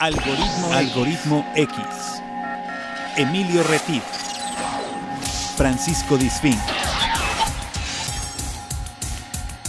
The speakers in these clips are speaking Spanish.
Algoritmo, Algoritmo X. Emilio Retif. Francisco Disfín.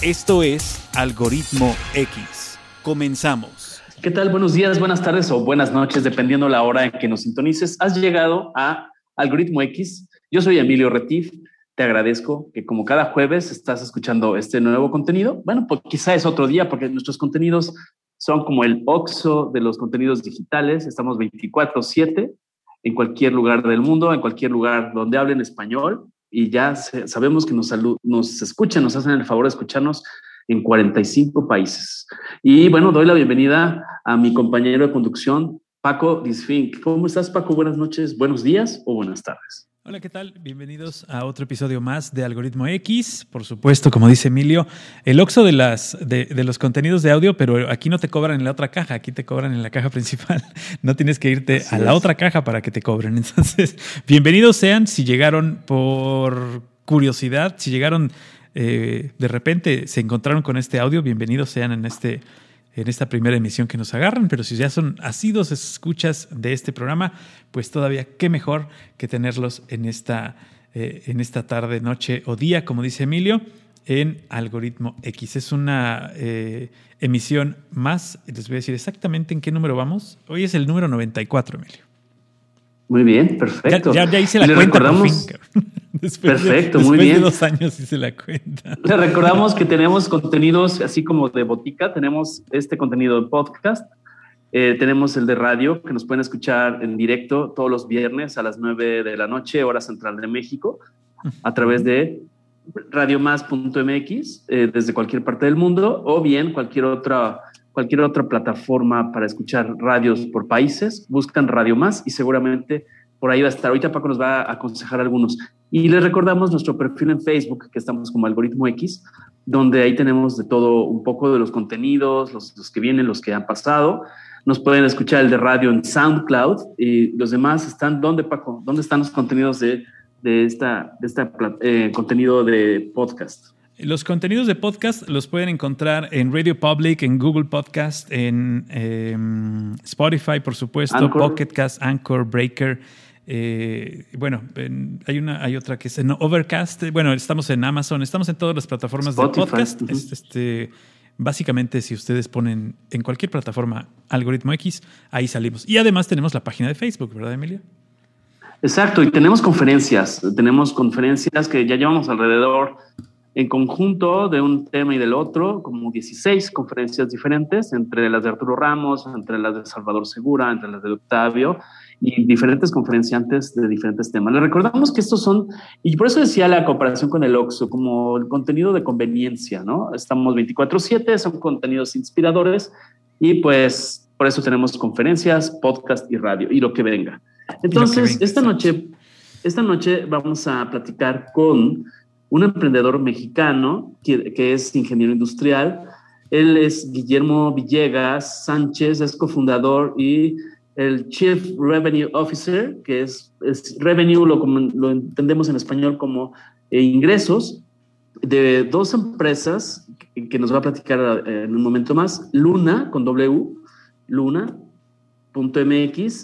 Esto es Algoritmo X. Comenzamos. ¿Qué tal? Buenos días, buenas tardes o buenas noches, dependiendo la hora en que nos sintonices. Has llegado a Algoritmo X. Yo soy Emilio Retif. Te agradezco que como cada jueves estás escuchando este nuevo contenido. Bueno, pues quizá es otro día porque nuestros contenidos son como el OXO de los contenidos digitales. Estamos 24/7 en cualquier lugar del mundo, en cualquier lugar donde hablen español y ya sabemos que nos, nos escuchan, nos hacen el favor de escucharnos en 45 países. Y bueno, doy la bienvenida a mi compañero de conducción, Paco Disfink. ¿Cómo estás, Paco? Buenas noches, buenos días o buenas tardes. Hola, ¿qué tal? Bienvenidos a otro episodio más de Algoritmo X. Por supuesto, como dice Emilio, el oxo de, las, de, los contenidos de audio, pero aquí no te cobran en la otra caja, aquí te cobran en la caja principal. No tienes que irte a la otra caja para que te cobren. Entonces, bienvenidos sean si llegaron por curiosidad, si llegaron eh, de repente, se encontraron con este audio, bienvenidos sean en este en esta primera emisión que nos agarran, pero si ya son asidos escuchas de este programa, pues todavía qué mejor que tenerlos en esta, eh, en esta tarde, noche o día, como dice Emilio, en Algoritmo X. Es una eh, emisión más, les voy a decir exactamente en qué número vamos. Hoy es el número 94, Emilio. Muy bien, perfecto. Ya, hice la cuenta. Recordamos, perfecto, muy bien. De dos años hice la cuenta. Le recordamos que tenemos contenidos así como de botica. Tenemos este contenido de podcast. Eh, tenemos el de radio, que nos pueden escuchar en directo todos los viernes a las 9 de la noche, hora central de México, a través de radiomás.mx, eh, desde cualquier parte del mundo, o bien cualquier otra cualquier otra plataforma para escuchar radios por países, buscan Radio Más y seguramente por ahí va a estar. Ahorita Paco nos va a aconsejar algunos. Y les recordamos nuestro perfil en Facebook, que estamos como Algoritmo X, donde ahí tenemos de todo un poco de los contenidos, los, que vienen, los que han pasado. Nos pueden escuchar el de radio en SoundCloud y los demás están, ¿dónde Paco? ¿Dónde están los contenidos de, de esta, de esta eh, contenido de podcast? Los contenidos de podcast los pueden encontrar en Radio Public, en Google Podcast, en em, Spotify, por supuesto, Anchor. Pocket Cast, Anchor, Breaker. Eh, bueno, hay una, hay otra que es en Overcast. Bueno, estamos en Amazon, estamos en todas las plataformas de podcast. este, básicamente, si ustedes ponen en cualquier plataforma Algoritmo X, ahí salimos. Y además tenemos la página de Facebook, ¿verdad, Emilia? Exacto, y tenemos conferencias. Tenemos conferencias que ya llevamos alrededor en conjunto de un tema y del otro, como 16 conferencias diferentes, entre las de Arturo Ramos, entre las de Salvador Segura, entre las de Octavio, y diferentes conferenciantes de diferentes temas. Les recordamos que estos son, y por eso decía la comparación con el OXO, como el contenido de conveniencia, ¿no? Estamos 24/7, son contenidos inspiradores, y pues por eso tenemos conferencias, podcast y radio, y lo que venga. Entonces, esta noche, esta noche vamos a platicar con un emprendedor mexicano que, es ingeniero industrial. Él es Guillermo Villegas Sánchez, es cofundador y el Chief Revenue Officer, que es, revenue, lo, entendemos en español como eh, ingresos, de dos empresas que, nos va a platicar eh, en un momento más, Luna con W, Luna.mx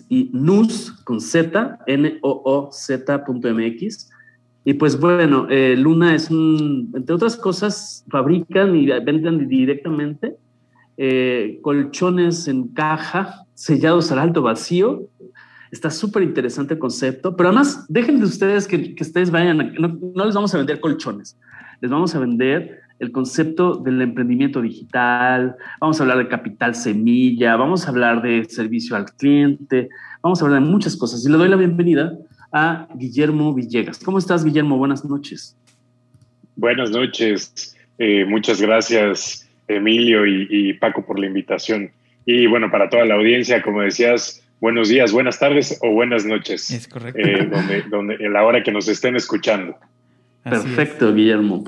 y NUS con Z, N-O-O-Z.mx y pues bueno, eh, Luna es un, entre otras cosas, fabrican y venden directamente eh, colchones en caja, sellados al alto vacío. Está súper interesante el concepto, pero además dejen de ustedes que, que ustedes vayan, no, no les vamos a vender colchones, les vamos a vender el concepto del emprendimiento digital, vamos a hablar de capital semilla, vamos a hablar de servicio al cliente, vamos a hablar de muchas cosas. Y le doy la bienvenida a Guillermo Villegas. ¿Cómo estás, Guillermo? Buenas noches. Buenas noches. Eh, muchas gracias, Emilio y, Paco, por la invitación. Y bueno, para toda la audiencia, como decías, buenos días, buenas tardes o buenas noches. Es correcto. Eh, donde, donde, en la hora que nos estén escuchando. Perfecto, Guillermo.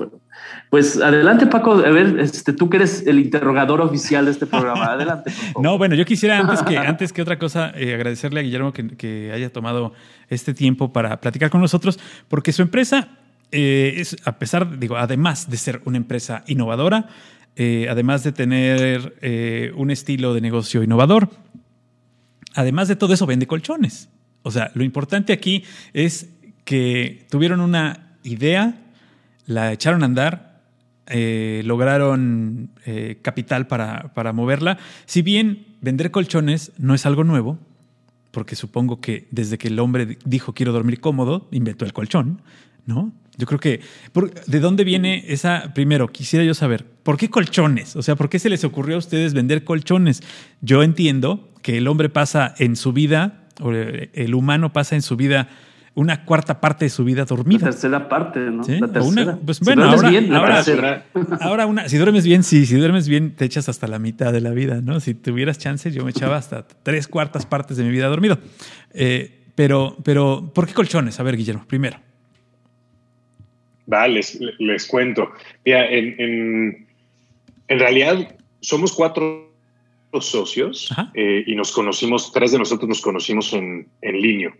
Pues adelante, Paco. A ver, este, tú que eres el interrogador oficial de este programa. Adelante. No, bueno, yo quisiera antes que, antes que otra cosa eh, agradecerle a Guillermo que, haya tomado este tiempo para platicar con nosotros, porque su empresa eh, es, a pesar, digo, además de ser una empresa innovadora, eh, además de tener un estilo de negocio innovador, además de todo eso, vende colchones. O sea, lo importante aquí es que tuvieron una idea, la echaron a andar, eh, lograron eh, capital para, para moverla. Si bien vender colchones no es algo nuevo, porque supongo que desde que el hombre dijo quiero dormir cómodo, inventó el colchón, ¿no? Yo creo que, ¿de dónde viene esa? Primero, quisiera yo saber, ¿por qué colchones? O sea, ¿por qué se les ocurrió a ustedes vender colchones? Yo entiendo que el hombre pasa en su vida, o el humano pasa en su vida una cuarta parte de su vida dormida. La tercera parte, ¿no? ¿Sí? La tercera. Una, pues, Si bueno, ahora, bien, ahora, una, si duermes bien, sí, si duermes bien, te echas hasta la mitad de la vida, ¿no? Si tuvieras chance, yo me echaba hasta tres cuartas partes de mi vida dormido. Eh, pero, pero, ¿por qué colchones? A ver, Guillermo, primero. Va, les, les cuento. Mira, en, en, en realidad somos cuatro socios eh, y nos conocimos, tres de nosotros nos conocimos en, en línea.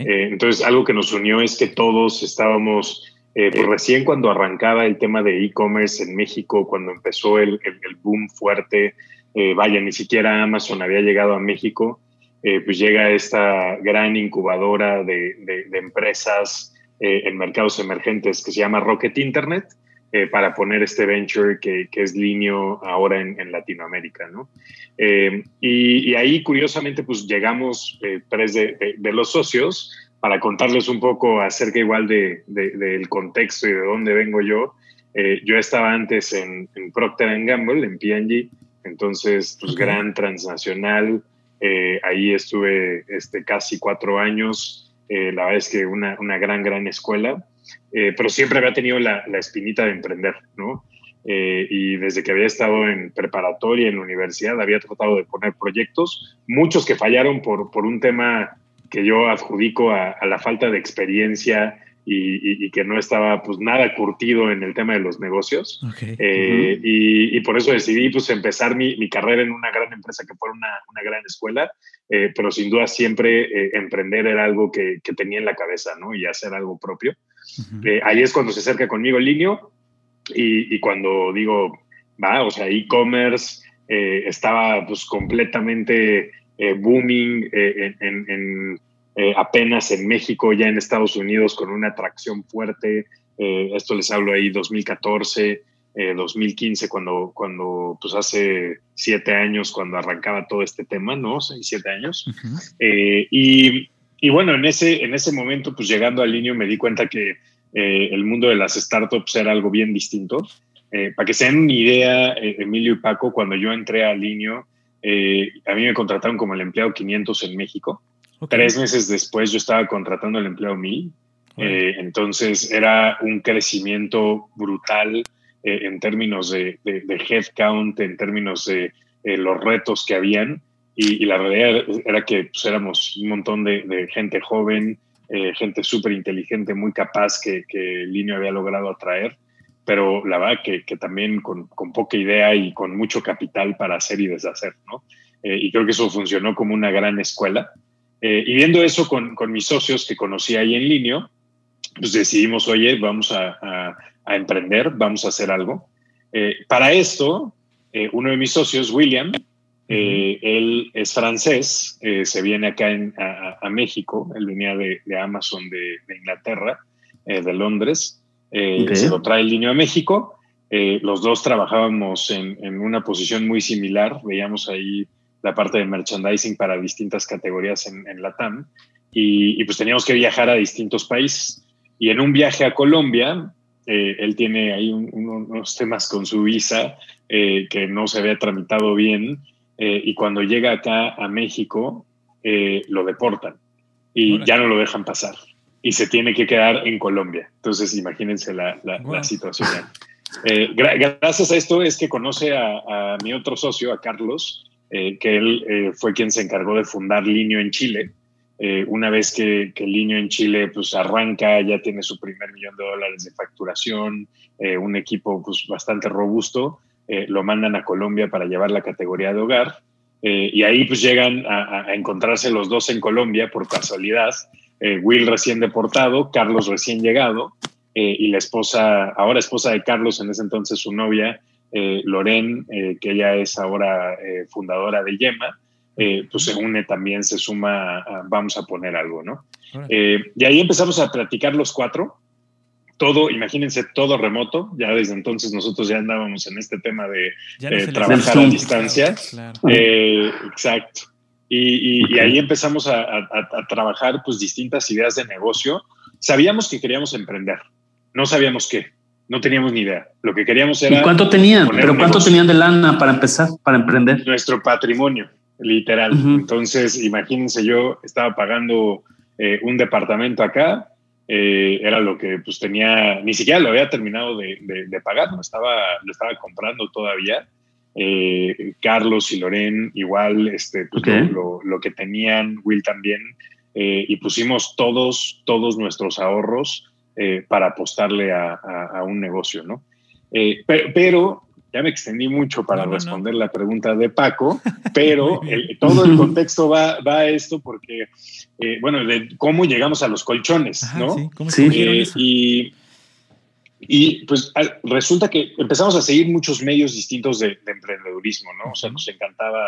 Eh, entonces, algo que nos unió es que todos estábamos, eh, pues, recién cuando arrancaba el tema de e-commerce en México, cuando empezó el, el- el boom fuerte, eh, vaya, ni siquiera Amazon había llegado a México, eh, pues llega esta gran incubadora de, de- de empresas en mercados emergentes que se llama Rocket Internet, eh, para poner este venture que, que es Linio ahora en, en Latinoamérica, ¿no? Eh, y, y ahí, curiosamente, pues llegamos eh, tres de, de- de los socios para contarles un poco acerca igual de, de- del contexto y de dónde vengo yo. Eh, yo estaba antes en, en Procter Gamble, en P&G, entonces, pues Ok. gran transnacional. Eh, ahí estuve este, casi cuatro años. Eh, la verdad es que una, una gran, gran escuela. Eh, pero siempre había tenido la, la espinita de emprender, ¿no? Eh, y desde que había estado en preparatoria, en la universidad, había tratado de poner proyectos, muchos que fallaron por, por un tema que yo adjudico a, a la falta de experiencia y, y- y que no estaba pues nada curtido en el tema de los negocios. Ok. Eh, y, y por eso decidí pues empezar mi, mi carrera en una gran empresa que fuera una, una gran escuela, eh, pero sin duda siempre eh, emprender era algo que, que tenía en la cabeza, ¿no? Y hacer algo propio. Eh, ahí es cuando se acerca conmigo el Linio y, y cuando digo, va, o sea, e-commerce eh, estaba pues completamente eh, booming en, en- en, apenas en México, ya en Estados Unidos con una atracción fuerte. Esto les hablo ahí 2014, eh, 2015, cuando, cuando pues hace siete años, cuando arrancaba todo este tema, ¿no? Seis, siete años. Y, y bueno, en ese, en ese momento, pues llegando al Linio, me di cuenta que eh, el mundo de las startups era algo bien distinto. Eh, para que se den una idea, eh, Emilio y Paco, cuando yo entré al Linio, eh, a mí me contrataron como el empleado 500 en México. Ok. Tres meses después yo estaba contratando al empleado 1000. Órale. Eh, entonces era un crecimiento brutal eh, en términos de, de, de headcount, en términos de los retos que habían. Y, y la realidad era que pues, éramos un montón de, de gente joven, eh, gente súper inteligente, muy capaz que, que Linio había logrado atraer, pero la verdad que, que también con, con, poca idea y con mucho capital para hacer y deshacer, ¿no? Eh, y creo que eso funcionó como una gran escuela. Eh, y viendo eso con, con, mis socios que conocí ahí en Linio, pues decidimos, oye, vamos a, a, a emprender, vamos a hacer algo. Eh, para esto, eh, uno de mis socios, William, eh, él es francés, eh, se viene acá en, a, a, México, él venía de, de Amazon de, de Inglaterra, eh, de Londres, eh, okay. se lo trae el niño a México. Eh, los dos trabajábamos en, en, una posición muy similar, veíamos ahí la parte de merchandising para distintas categorías en, en la TAM y, y, pues teníamos que viajar a distintos países. Y en un viaje a Colombia, eh, él tiene ahí un, unos temas con su visa que no se había tramitado bien eh, y cuando llega acá a México eh, lo deportan y bueno. ya no lo dejan pasar y se tiene que quedar en Colombia. Entonces imagínense la, la, situación. Eh, gra gracias a esto es que conoce a, a mi otro socio, a Carlos, que él fue quien se encargó de fundar Linio en Chile. Una vez que, que Linio en Chile pues arranca, ya tiene su primer millón de dólares de facturación, un equipo pues bastante robusto, eh, lo mandan a Colombia para llevar la categoría de hogar eh, y ahí pues llegan a, a, encontrarse los dos en Colombia por casualidad, eh, Will recién deportado, Carlos recién llegado y la esposa, ahora esposa de Carlos, en ese entonces su novia, Loren, que ella es ahora fundadora de Yema, pues se une también, se suma, vamos a poner algo, ¿no? Y ahí empezamos a platicar los cuatro, todo, imagínense, todo remoto, ya desde entonces nosotros ya andábamos en este tema de trabajar a distancia. exacto. Y, ahí empezamos a, a, trabajar pues distintas ideas de negocio. Sabíamos que queríamos emprender, no sabíamos qué no teníamos ni idea. Lo que queríamos era. ¿Y cuánto tenían? ¿Pero cuánto tenían de lana para empezar, para emprender? Nuestro patrimonio, literal. Entonces, imagínense, yo estaba pagando eh, un departamento acá, eh, era lo que pues tenía, ni siquiera lo había terminado de, pagar, no estaba, lo estaba comprando todavía. Eh, Carlos y Loren, igual, este, pues, lo, lo, que tenían, Will también, y pusimos todos, todos nuestros ahorros eh, para apostarle a, un negocio, ¿no? Eh, pero, ya me extendí mucho para responder la pregunta de Paco, pero todo el contexto va, va, a esto porque, eh, bueno, de cómo llegamos a los colchones, ¿no? Sí, y, y pues resulta que empezamos a seguir muchos medios distintos de, emprendedurismo, ¿no? O sea, nos encantaba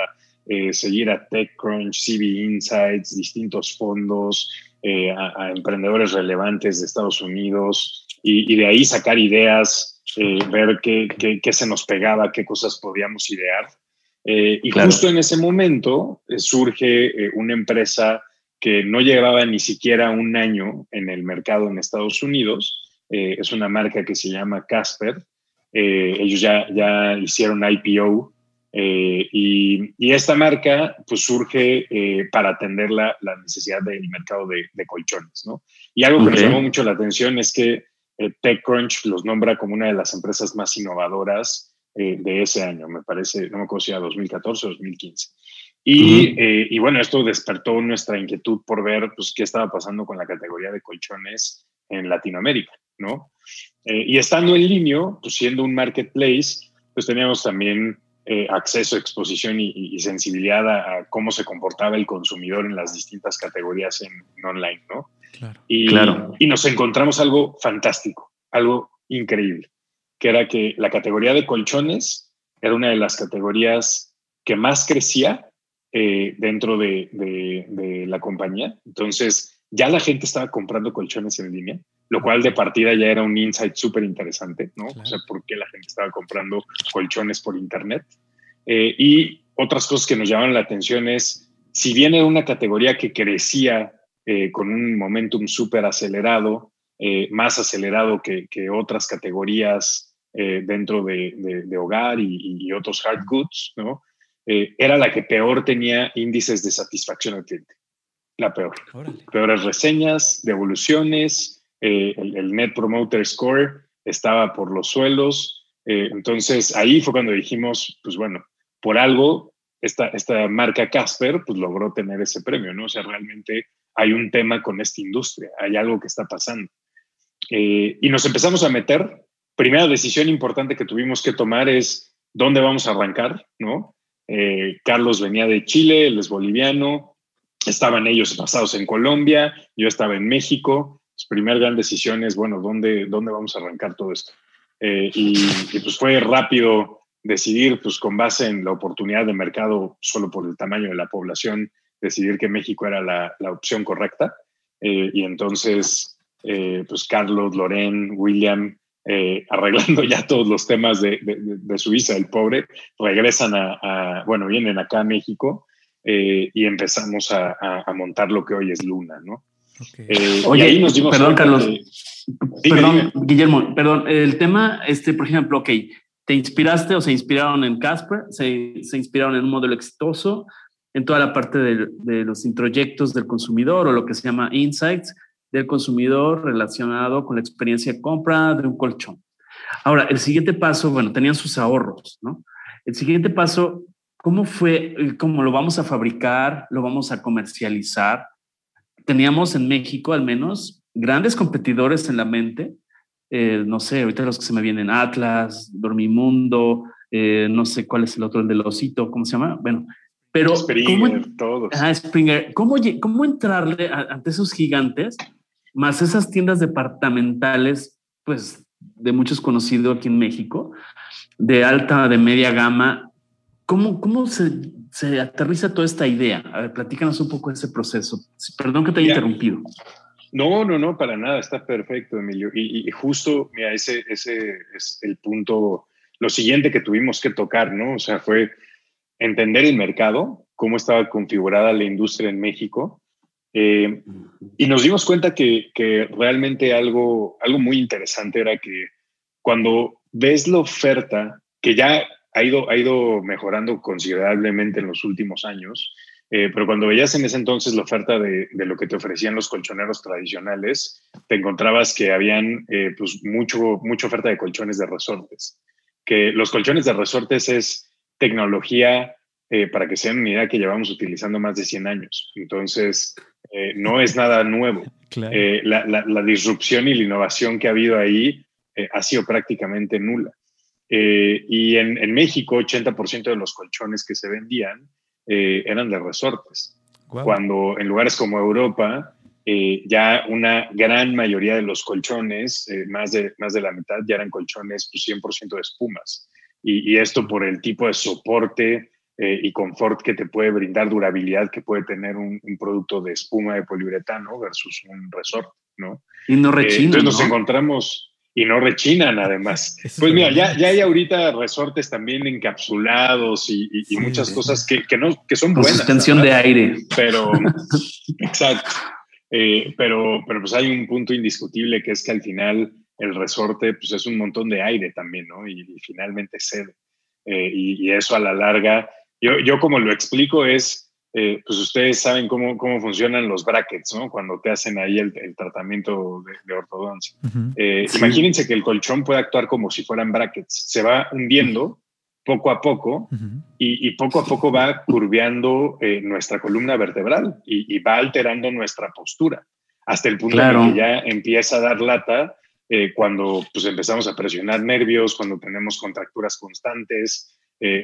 seguir a TechCrunch, CB Insights, distintos fondos, eh, a, emprendedores relevantes de Estados Unidos y, de ahí sacar ideas, eh, ver qué, qué, se nos pegaba, qué cosas podíamos idear. Eh, y justo en ese momento surge una empresa que no llevaba ni siquiera un año en el mercado en Estados Unidos. es una marca que se llama Casper. ellos ya, ya hicieron IPO eh, y, esta marca pues surge eh, para atender la, necesidad del mercado de, colchones, ¿no? Y algo que me llamó mucho la atención es que eh, TechCrunch los nombra como una de las empresas más innovadoras de ese año, me parece, no me acuerdo si era 2014 o 2015. Y, y, bueno, esto despertó nuestra inquietud por ver pues, qué estaba pasando con la categoría de colchones en Latinoamérica, ¿no? y estando en línea, pues siendo un marketplace, pues teníamos también eh, acceso, exposición y, sensibilidad a, cómo se comportaba el consumidor en las distintas categorías en, online, ¿no? Y, claro. y nos encontramos algo fantástico, algo increíble, que era que la categoría de colchones era una de las categorías que más crecía eh, dentro de, de, la compañía. Entonces, ya la gente estaba comprando colchones en línea, lo cual de partida ya era un insight súper interesante, ¿no? O sea, por qué la gente estaba comprando colchones por internet. Eh, y otras cosas que nos llamaron la atención es, si bien era una categoría que crecía eh, con un momentum súper acelerado, eh, más acelerado que, otras categorías dentro de, hogar y, otros hard goods, ¿no? Era la que peor tenía índices de satisfacción al cliente. La peor. Peores reseñas, devoluciones, el, el Net Promoter Score estaba por los suelos. entonces ahí fue cuando dijimos, pues bueno, por algo esta, esta marca Casper pues logró tener ese premio, ¿no? O sea, realmente hay un tema con esta industria, hay algo que está pasando. Eh, y nos empezamos a meter. Primera decisión importante que tuvimos que tomar es dónde vamos a arrancar, ¿no? Eh, Carlos venía de Chile, él es boliviano, estaban ellos basados en Colombia, yo estaba en México. Pues, primera gran decisión es, bueno, ¿dónde, dónde vamos a arrancar todo esto? Eh, y, y, pues fue rápido decidir, pues con base en la oportunidad de mercado, solo por el tamaño de la población, decidir que México era la, la opción correcta. Eh, y entonces, pues Carlos, Loren, William, eh, arreglando ya todos los temas de, de, Suiza, el pobre, regresan a, bueno, vienen acá a México y empezamos a, a, montar lo que hoy es Luna, ¿no? Oye, ahí nos dimos perdón, Carlos. perdón, Guillermo, perdón, el tema, este, por ejemplo, ok, te inspiraste o se inspiraron en Casper, se, se inspiraron en un modelo exitoso, en toda la parte de, de, los introyectos del consumidor o lo que se llama insights del consumidor relacionado con la experiencia de compra de un colchón. Ahora, el siguiente paso, bueno, tenían sus ahorros, ¿no? El siguiente paso, ¿cómo fue? ¿Cómo lo vamos a fabricar? ¿Lo vamos a comercializar? Teníamos en México al menos grandes competidores en la mente eh, no sé, ahorita los que se me vienen, Atlas, Dormimundo, eh, no sé cuál es el otro, el del osito, ¿cómo se llama? Bueno, pero... Springer, todos. Ah, Springer. ¿Cómo, ¿Cómo entrarle ante esos gigantes, más esas tiendas departamentales, pues, de muchos conocidos aquí en México, de alta, de media gama? ¿Cómo, cómo se se aterriza toda esta idea? A ver, platícanos un poco ese proceso. Perdón que te haya interrumpido. No, no, no, para nada, está perfecto, Emilio. Y, justo, mira, ese, ese es el punto, lo siguiente que tuvimos que tocar, ¿no? O sea, fue entender el mercado, cómo estaba configurada la industria en México. Eh, y nos dimos cuenta que, que, realmente algo, algo muy interesante era que cuando ves la oferta, que ya ha ido, ha ido mejorando considerablemente en los últimos años, eh, pero cuando veías en ese entonces la oferta de, de, lo que te ofrecían los colchoneros tradicionales, te encontrabas que habían eh, pues mucho, mucha oferta de colchones de resortes. Que los colchones de resortes es tecnología, eh, para que sean una idea, que llevamos utilizando más de 100 años. Entonces, no es nada nuevo. La, la, la, disrupción y la innovación que ha habido ahí ha sido prácticamente nula. y en, en México, 80% de los colchones que se vendían eh, eran de resortes. Cuando en lugares como Europa, eh, ya una gran mayoría de los colchones, eh, más, de, más de la mitad, ya eran colchones pues, 100% de espumas. Y, esto por el tipo de soporte y confort que te puede brindar, durabilidad que puede tener un, producto de espuma de poliuretano versus un resorte, ¿no? Y no rechina, entonces nos encontramos, y no rechinan además. pues mira, ya, ya hay ahorita resortes también encapsulados y, muchas cosas que, que, no, que son buenas. Suspensión de aire. Pero, exacto. Eh, pero, pero pues hay un punto indiscutible que es que al final el resorte pues es un montón de aire también, ¿no? Y, finalmente cede. Eh, y, y, eso a la larga, yo, yo como lo explico es eh, pues ustedes saben cómo, cómo funcionan los brackets, ¿no? Cuando te hacen ahí el, tratamiento de, ortodoncia. Eh, imagínense que el colchón puede actuar como si fueran brackets. Se va hundiendo poco a poco y, poco a poco va curveando eh, nuestra columna vertebral y, va alterando nuestra postura hasta el punto en que ya empieza a dar lata cuando pues empezamos a presionar nervios, cuando tenemos contracturas constantes,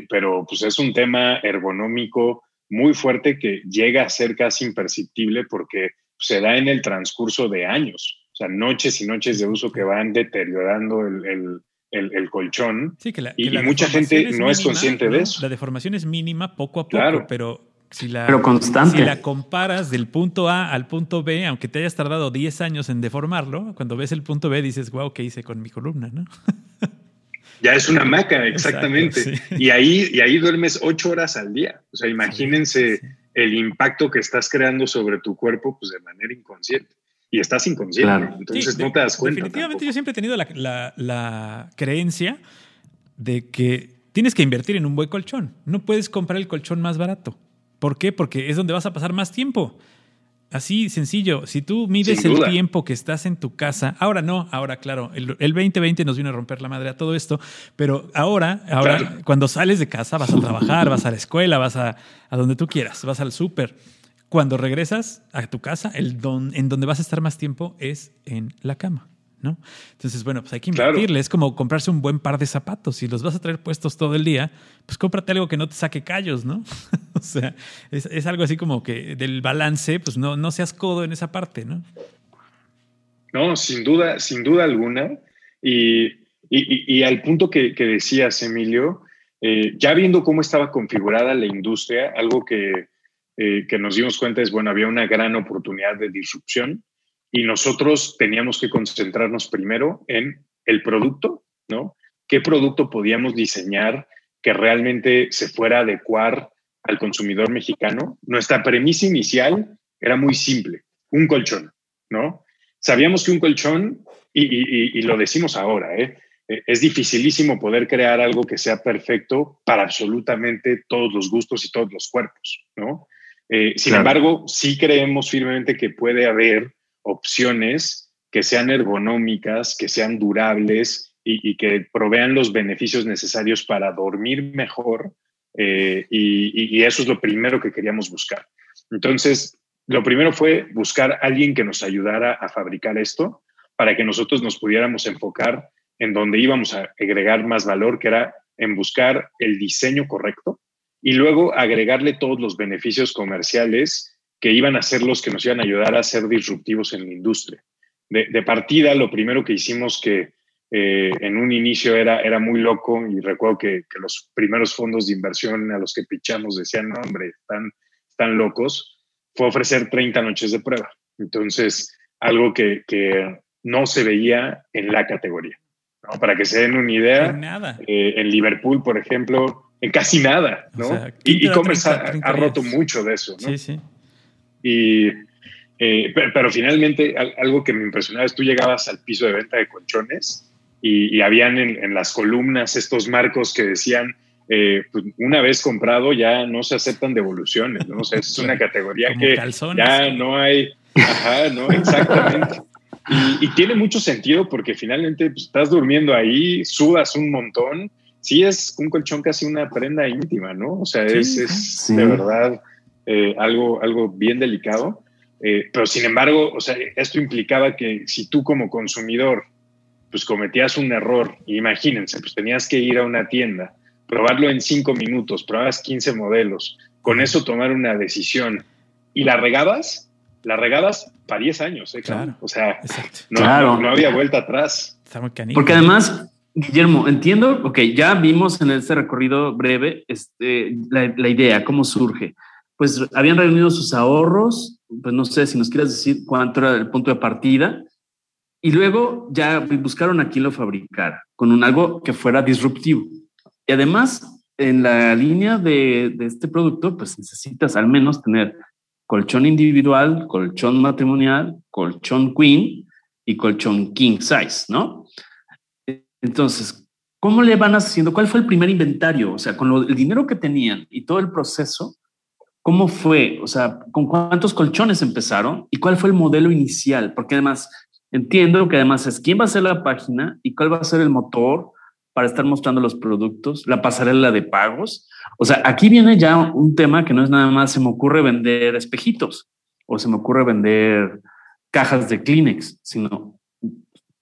pero pues es un tema ergonómico muy fuerte que llega a ser casi imperceptible porque se da en el transcurso de años, o sea, noches y noches de uso que van deteriorando el, el, colchón. Sí, que la, y, mucha gente no es consciente de eso. La deformación es mínima poco a poco, pero si la, pero constante. si la comparas del punto A al punto B, aunque te hayas tardado 10 años en deformarlo, cuando ves el punto B dices, wow, ¿qué hice con mi columna? ¿no? Ya es una maca, exactamente. Y, ahí, y ahí duermes ocho horas al día. O sea, imagínense el impacto que estás creando sobre tu cuerpo pues, de manera inconsciente. Y estás inconsciente, entonces no te das cuenta. Definitivamente yo siempre he tenido la, la creencia de que tienes que invertir en un buen colchón. No puedes comprar el colchón más barato. ¿Por qué? Porque es donde vas a pasar más tiempo. Así sencillo, si tú mides el tiempo que estás en tu casa, ahora no, ahora claro, el, 2020 nos vino a romper la madre a todo esto, pero ahora, ahora cuando sales de casa vas a trabajar, vas a la escuela, vas a, a donde tú quieras, vas al súper. Cuando regresas a tu casa, el don, en donde vas a estar más tiempo es en la cama. ¿No? Entonces, bueno, pues hay que invertirle. Es como comprarse un buen par de zapatos. Si los vas a traer puestos todo el día, pues cómprate algo que no te saque callos, ¿no? o sea, es, algo así como que del balance, pues no, no seas codo en esa parte, ¿no? No, sin duda, sin duda alguna. Y, y, al punto que, decías, Emilio, eh, ya viendo cómo estaba configurada la industria, algo que, eh, que nos dimos cuenta es, bueno, había una gran oportunidad de disrupción y nosotros teníamos que concentrarnos primero en el producto, ¿no? ¿Qué producto podíamos diseñar que realmente se fuera a adecuar al consumidor mexicano? Nuestra premisa inicial era muy simple, un colchón, ¿no? Sabíamos que un colchón, y, lo decimos ahora, ¿eh? es dificilísimo poder crear algo que sea perfecto para absolutamente todos los gustos y todos los cuerpos, ¿no? Eh, sin embargo, sí creemos firmemente que puede haber opciones que sean ergonómicas, que sean durables y, que provean los beneficios necesarios para dormir mejor. Eh, y, eso es lo primero que queríamos buscar. Entonces, lo primero fue buscar a alguien que nos ayudara a fabricar esto para que nosotros nos pudiéramos enfocar en donde íbamos a agregar más valor, que era en buscar el diseño correcto y luego agregarle todos los beneficios comerciales que iban a ser los que nos iban a ayudar a ser disruptivos en la industria. De, partida, lo primero que hicimos que, eh, en un inicio era, era muy loco y recuerdo que, los primeros fondos de inversión a los que pichamos decían, no, hombre, están, están locos, fue ofrecer 30 noches de prueba. Entonces, algo que, que no se veía en la categoría. Para que se den una idea, en, nada. Eh, en Liverpool, por ejemplo, en casi nada, ¿no? y e-commerce ha, roto mucho de eso, ¿no? Sí, sí. Y, eh, pero, finalmente, algo que me impresionaba es tú llegabas al piso de venta de colchones y, habían en, las columnas estos marcos que decían, eh, pues, una vez comprado ya no se aceptan devoluciones, ¿no? O sea, es una categoría que ya no hay, ajá, ¿no? Exactamente. Y, tiene mucho sentido porque finalmente pues, estás durmiendo ahí, sudas un montón. Sí, es un colchón casi una prenda íntima, ¿no? O sea, es, de verdad eh, algo, algo bien delicado. Eh, pero sin embargo, o sea, esto implicaba que si tú como consumidor pues cometías un error, imagínense, pues tenías que ir a una tienda, probarlo en cinco minutos, probabas 15 modelos, con eso tomar una decisión y la regabas, la regabas para 10 años, ¿eh? Claro. O sea, no, no, había vuelta atrás. Porque además, Guillermo, entiendo, ok, ya vimos en este recorrido breve este, la, idea, cómo surge. Pues habían reunido sus ahorros, pues no sé si nos quieres decir cuánto era el punto de partida, y luego ya buscaron a quién lo fabricar, con un algo que fuera disruptivo. Y además, en la línea de, de este producto, pues necesitas al menos tener colchón individual, colchón matrimonial, colchón queen y colchón king size, ¿no? Entonces, ¿cómo le van haciendo? ¿Cuál fue el primer inventario? O sea, con el dinero que tenían y todo el proceso, ¿cómo fue? O sea, ¿con cuántos colchones empezaron y cuál fue el modelo inicial? Porque además, entiendo que además es quién va a ser la página y cuál va a ser el motor para estar mostrando los productos, la pasarela de pagos. O sea, aquí viene ya un tema que no es nada más se me ocurre vender espejitos o se me ocurre vender cajas de Kleenex, sino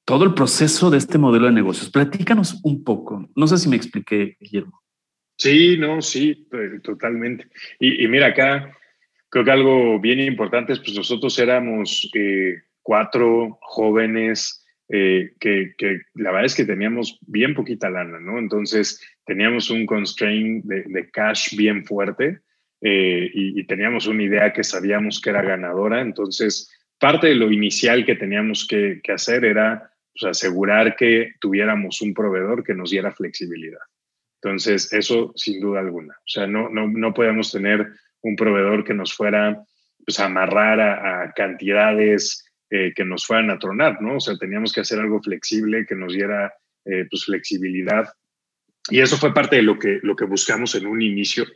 todo el proceso de este modelo de negocios. Platícanos un poco. No sé si me expliqué, Guillermo. Sí, no, sí, totalmente. Y, mira, acá creo que algo bien importante es, pues nosotros éramos eh, cuatro jóvenes eh, que, la verdad es que teníamos bien poquita lana, ¿no? Entonces teníamos un constraint de, cash bien fuerte eh, y, teníamos una idea que sabíamos que era ganadora. Entonces, parte de lo inicial que teníamos que, hacer era pues, asegurar que tuviéramos un proveedor que nos diera flexibilidad. Entonces, eso sin duda alguna. O sea, no, no, no podíamos tener un proveedor que nos fuera pues, amarrar a cantidades eh, que nos fueran a tronar, ¿no? O sea, teníamos que hacer algo flexible que nos diera eh, pues flexibilidad. Y eso fue parte de lo que, lo que buscamos en un inicio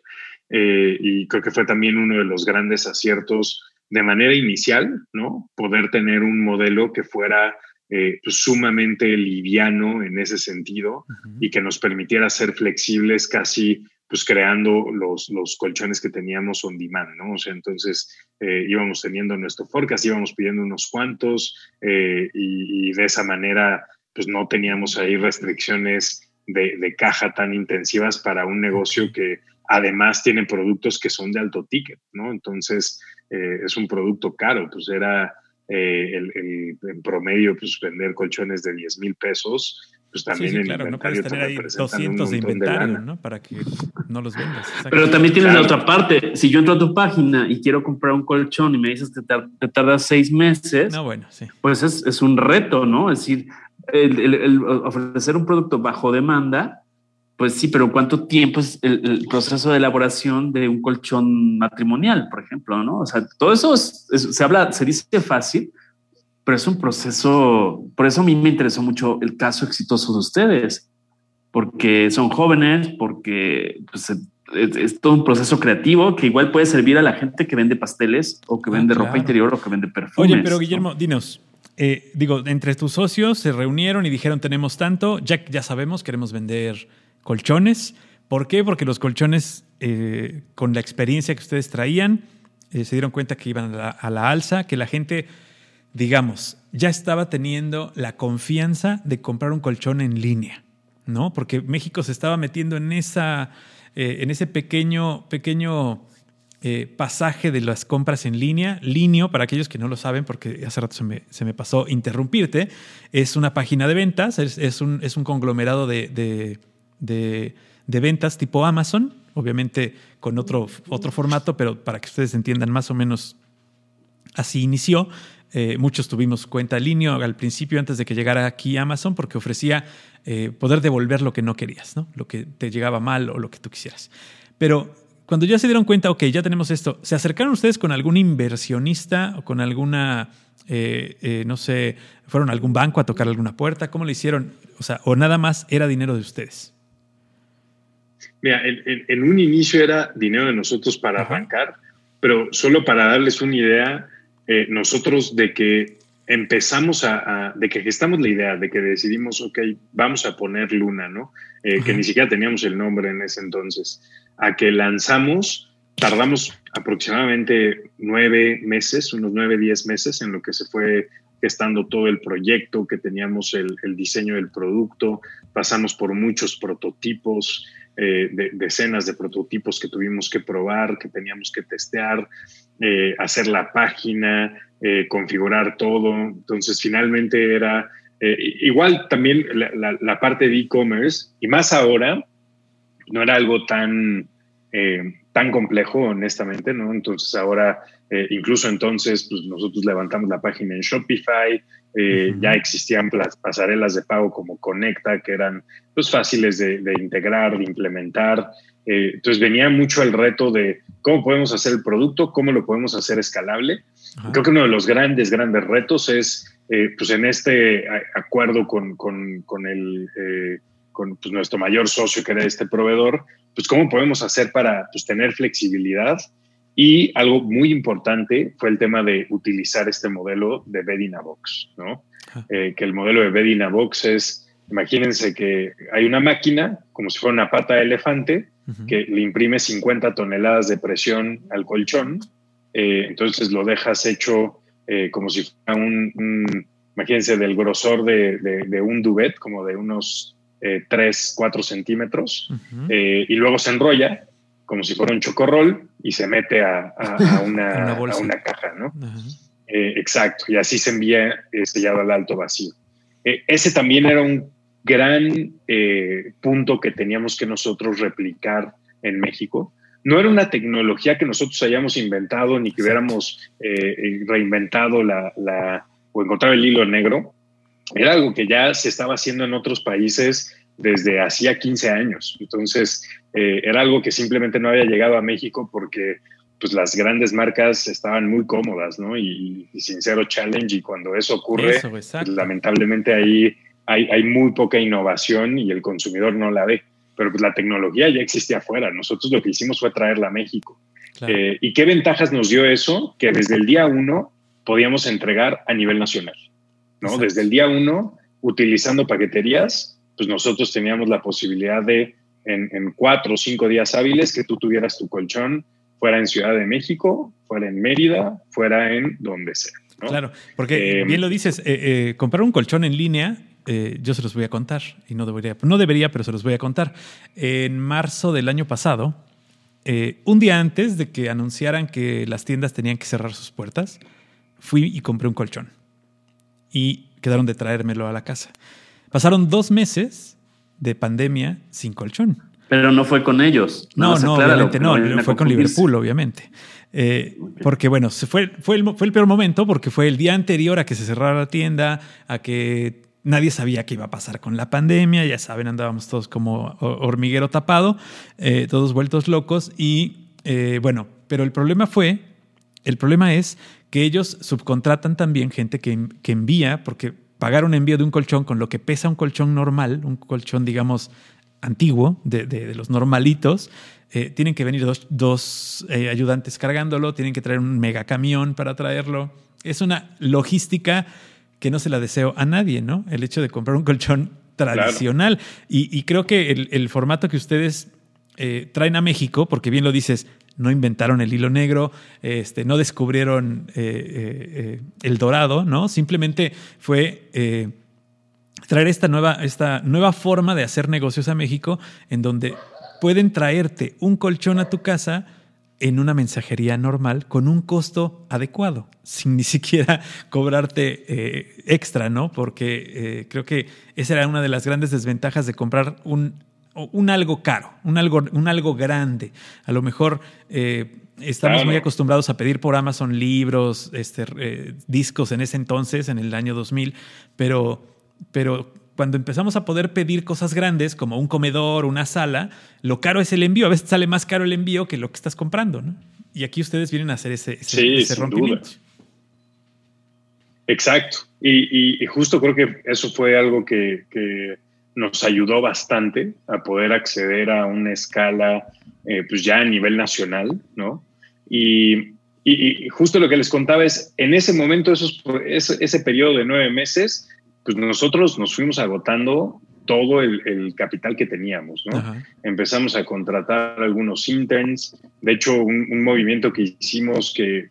eh, y creo que fue también uno de los grandes aciertos de manera inicial, ¿no? Poder tener un modelo que fuera pues, sumamente liviano en ese sentido y que nos permitiera ser flexibles casi pues creando los, los colchones que teníamos on demand, ¿no? O sea, entonces eh, íbamos teniendo nuestro forecast, íbamos pidiendo unos cuantos eh, y, de esa manera pues no teníamos ahí restricciones de, caja tan intensivas para un negocio que además tiene productos que son de alto ticket, ¿no? Entonces eh, es un producto caro, pues era el, el, en promedio pues vender colchones de 10 mil pesos pues también sí, claro, no puedes tener ahí 200 de inventario, ¿no? Para que no los vendas. Pero también tienes la otra parte. Si yo entro a tu página y quiero comprar un colchón y me dices que te, tardas seis meses, no, bueno, sí. pues es, es, un reto, ¿no? Es decir, el, ofrecer un producto bajo demanda, pues sí, pero ¿cuánto tiempo es el, proceso de elaboración de un colchón matrimonial, por ejemplo, ¿no? O sea, todo eso se habla, se dice fácil, pero es un proceso, por eso a mí me interesó mucho el caso exitoso de ustedes, porque son jóvenes, porque pues, es, todo un proceso creativo que igual puede servir a la gente que vende pasteles o que ah, vende ropa interior o que vende perfumes. Oye, pero Guillermo, dinos, eh, digo, entre tus socios se reunieron y dijeron tenemos tanto, ya, ya sabemos, queremos vender colchones. ¿Por qué? Porque los colchones, eh, con la experiencia que ustedes traían, eh, se dieron cuenta que iban a la alza, que la gente digamos, ya estaba teniendo la confianza de comprar un colchón en línea, ¿no? Porque México se estaba metiendo en, esa, eh, en ese pequeño, pequeño pasaje de las compras en línea. Linio, para aquellos que no lo saben, porque hace rato se me, pasó interrumpirte, es una página de ventas, es, un, es un, conglomerado de, ventas tipo Amazon, obviamente con otro, otro formato, pero para que ustedes entiendan más o menos, así inició. Eh, muchos tuvimos cuenta Linio al principio, antes de que llegara aquí Amazon, porque ofrecía eh, poder devolver lo que no querías, ¿no? lo que te llegaba mal o lo que tú quisieras. Pero cuando ya se dieron cuenta, ok, ya tenemos esto, ¿se acercaron ustedes con algún inversionista o con alguna, eh, no sé, fueron a algún banco a tocar alguna puerta? ¿Cómo lo hicieron? O sea, o nada más era dinero de ustedes. Mira, en, un inicio era dinero de nosotros para arrancar, pero solo para darles una idea, eh, nosotros de que empezamos a, de que gestamos la idea, de que decidimos, ok, vamos a poner Luna, ¿no? que ni siquiera teníamos el nombre en ese entonces a que lanzamos, tardamos aproximadamente nueve meses, unos nueve, diez meses en lo que se fue gestando todo el proyecto, que teníamos el, diseño del producto, pasamos por muchos prototipos, eh, de, decenas de prototipos que tuvimos que probar, que teníamos que testear, eh, hacer la página, eh, configurar todo. Entonces, finalmente era igual también la, parte de e-commerce, y más ahora, no era algo tan, tan complejo, honestamente, ¿no? Entonces ahora, incluso entonces, pues nosotros levantamos la página en Shopify, eh, ya existían pasarelas de pago como Conecta, que eran pues fáciles de, integrar, de implementar. entonces venía mucho el reto de cómo podemos hacer el producto, cómo lo podemos hacer escalable. Creo que uno de los grandes, grandes retos es, pues en este acuerdo con, con, con el con pues, nuestro mayor socio, que era este proveedor, pues cómo podemos hacer para pues, tener flexibilidad. Y algo muy importante fue el tema de utilizar este modelo de Bed in a Box, ¿no? Eh, que el modelo de Bed in a Box es, imagínense que hay una máquina, como si fuera una pata de elefante, que le imprime 50 toneladas de presión al colchón, eh, entonces lo dejas hecho eh, como si fuera un, imagínense, del grosor de, de, un duvet, como de unos 3, eh, 4 centímetros, y luego se enrolla como si fuera un chocorrol y se mete a, una, una, caja, ¿no? Eh, exacto, y así se envía sellado al alto vacío. ese también era un gran punto que teníamos que nosotros replicar en México. No era una tecnología que nosotros hayamos inventado ni que hubiéramos reinventado la, la, o encontrado el hilo negro, era algo que ya se estaba haciendo en otros países desde hacía 15 años. Entonces, eh, era algo que simplemente no había llegado a México porque pues las grandes marcas estaban muy cómodas, ¿no? Y, sin cero challenge y cuando eso ocurre, pues, lamentablemente ahí hay, hay, muy poca innovación y el consumidor no la ve. Pero pues la tecnología ya existía afuera. Nosotros lo que hicimos fue traerla a México. Eh, ¿Y qué ventajas nos dio eso? Que desde el día uno podíamos entregar a nivel nacional. ¿no? Desde el día uno, utilizando paqueterías, pues nosotros teníamos la posibilidad de, en, cuatro o cinco días hábiles, que tú tuvieras tu colchón, fuera en Ciudad de México, fuera en Mérida, fuera en donde sea. Claro, porque eh, bien lo dices, eh, eh, comprar un colchón en línea yo se los voy a contar y no debería, no debería, pero se los voy a contar. En marzo del año pasado, un día antes de que anunciaran que las tiendas tenían que cerrar sus puertas, fui y compré un colchón y quedaron de traérmelo a la casa. Pasaron dos meses de pandemia sin colchón. Pero no fue con ellos. No, no, obviamente no, fue con Liverpool, obviamente. Eh, porque bueno, se fue, fue, el, fue el peor momento porque fue el día anterior a que se cerrara la tienda, a que nadie sabía qué iba a pasar con la pandemia, ya saben, andábamos todos como hormiguero tapado, eh, todos vueltos locos y eh, bueno, pero el problema fue, el problema es que ellos subcontratan también gente que, envía, porque pagar un envío de un colchón con lo que pesa un colchón normal, un colchón, digamos, antiguo, de, los normalitos, eh, tienen que venir dos, eh, ayudantes cargándolo, tienen que traer un megacamión para traerlo. Es una logística que no se la deseo a nadie, ¿no? El hecho de comprar un colchón tradicional. Y, creo que el, formato que ustedes eh, traen a México, porque bien lo dices, no inventaron el hilo negro, este, no descubrieron eh, eh, eh, el dorado, ¿no? Simplemente fue traer esta nueva, esta nueva forma de hacer negocios a México en donde pueden traerte un colchón a tu casa en una mensajería normal con un costo adecuado, sin ni siquiera cobrarte extra, ¿no? Porque creo que esa era una de las grandes desventajas de comprar un, un algo caro, un algo, un algo grande. A lo mejor eh, estamos muy acostumbrados a pedir por Amazon libros, este, discos en ese entonces, en el año 2000, pero, pero cuando empezamos a poder pedir cosas grandes como un comedor, una sala, lo caro es el envío. A veces sale más caro el envío que lo que estás comprando, ¿no? Y aquí ustedes vienen a hacer ese, ese, rompimiento. Exacto. Y, justo creo que eso fue algo que, nos ayudó bastante a poder acceder a una escala eh, pues ya a nivel nacional, ¿no? Y, justo lo que les contaba es, en ese momento, esos, ese, ese periodo de nueve meses, pues nosotros nos fuimos agotando todo el, capital que teníamos, ¿no? Empezamos a contratar algunos interns. De hecho, un, movimiento que hicimos que,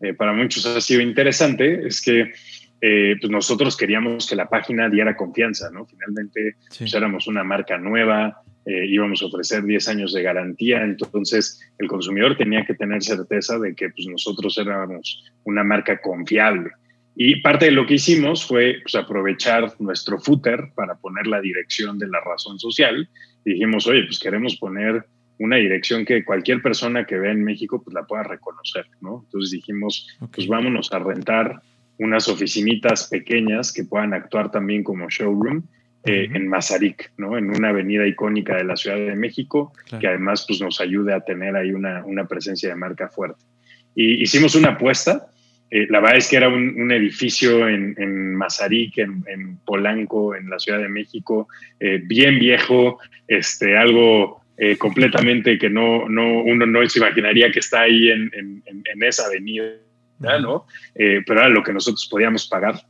eh, para muchos ha sido interesante es que eh, pues nosotros queríamos que la página diera confianza, ¿no? Finalmente pues éramos una marca nueva, eh, íbamos a ofrecer 10 años de garantía, entonces el consumidor tenía que tener certeza de que pues, nosotros éramos una marca confiable. Y parte de lo que hicimos fue pues, aprovechar nuestro footer para poner la dirección de la razón social. Y dijimos, oye, pues queremos poner una dirección que cualquier persona que vea en México pues la pueda reconocer, ¿no? Entonces dijimos, pues vámonos a rentar unas oficinitas pequeñas que puedan actuar también como showroom eh, en Mazarik, ¿no? En una avenida icónica de la Ciudad de México, que además pues nos ayude a tener ahí una, una presencia de marca fuerte. Y hicimos una apuesta, eh, la verdad es que era un, edificio en, en Mazarik, en, Polanco, en la Ciudad de México, eh, bien viejo, este, algo eh, completamente que no, no, uno no se imaginaría que está ahí en, esa avenida, ¿no? pero era lo que nosotros podíamos pagar.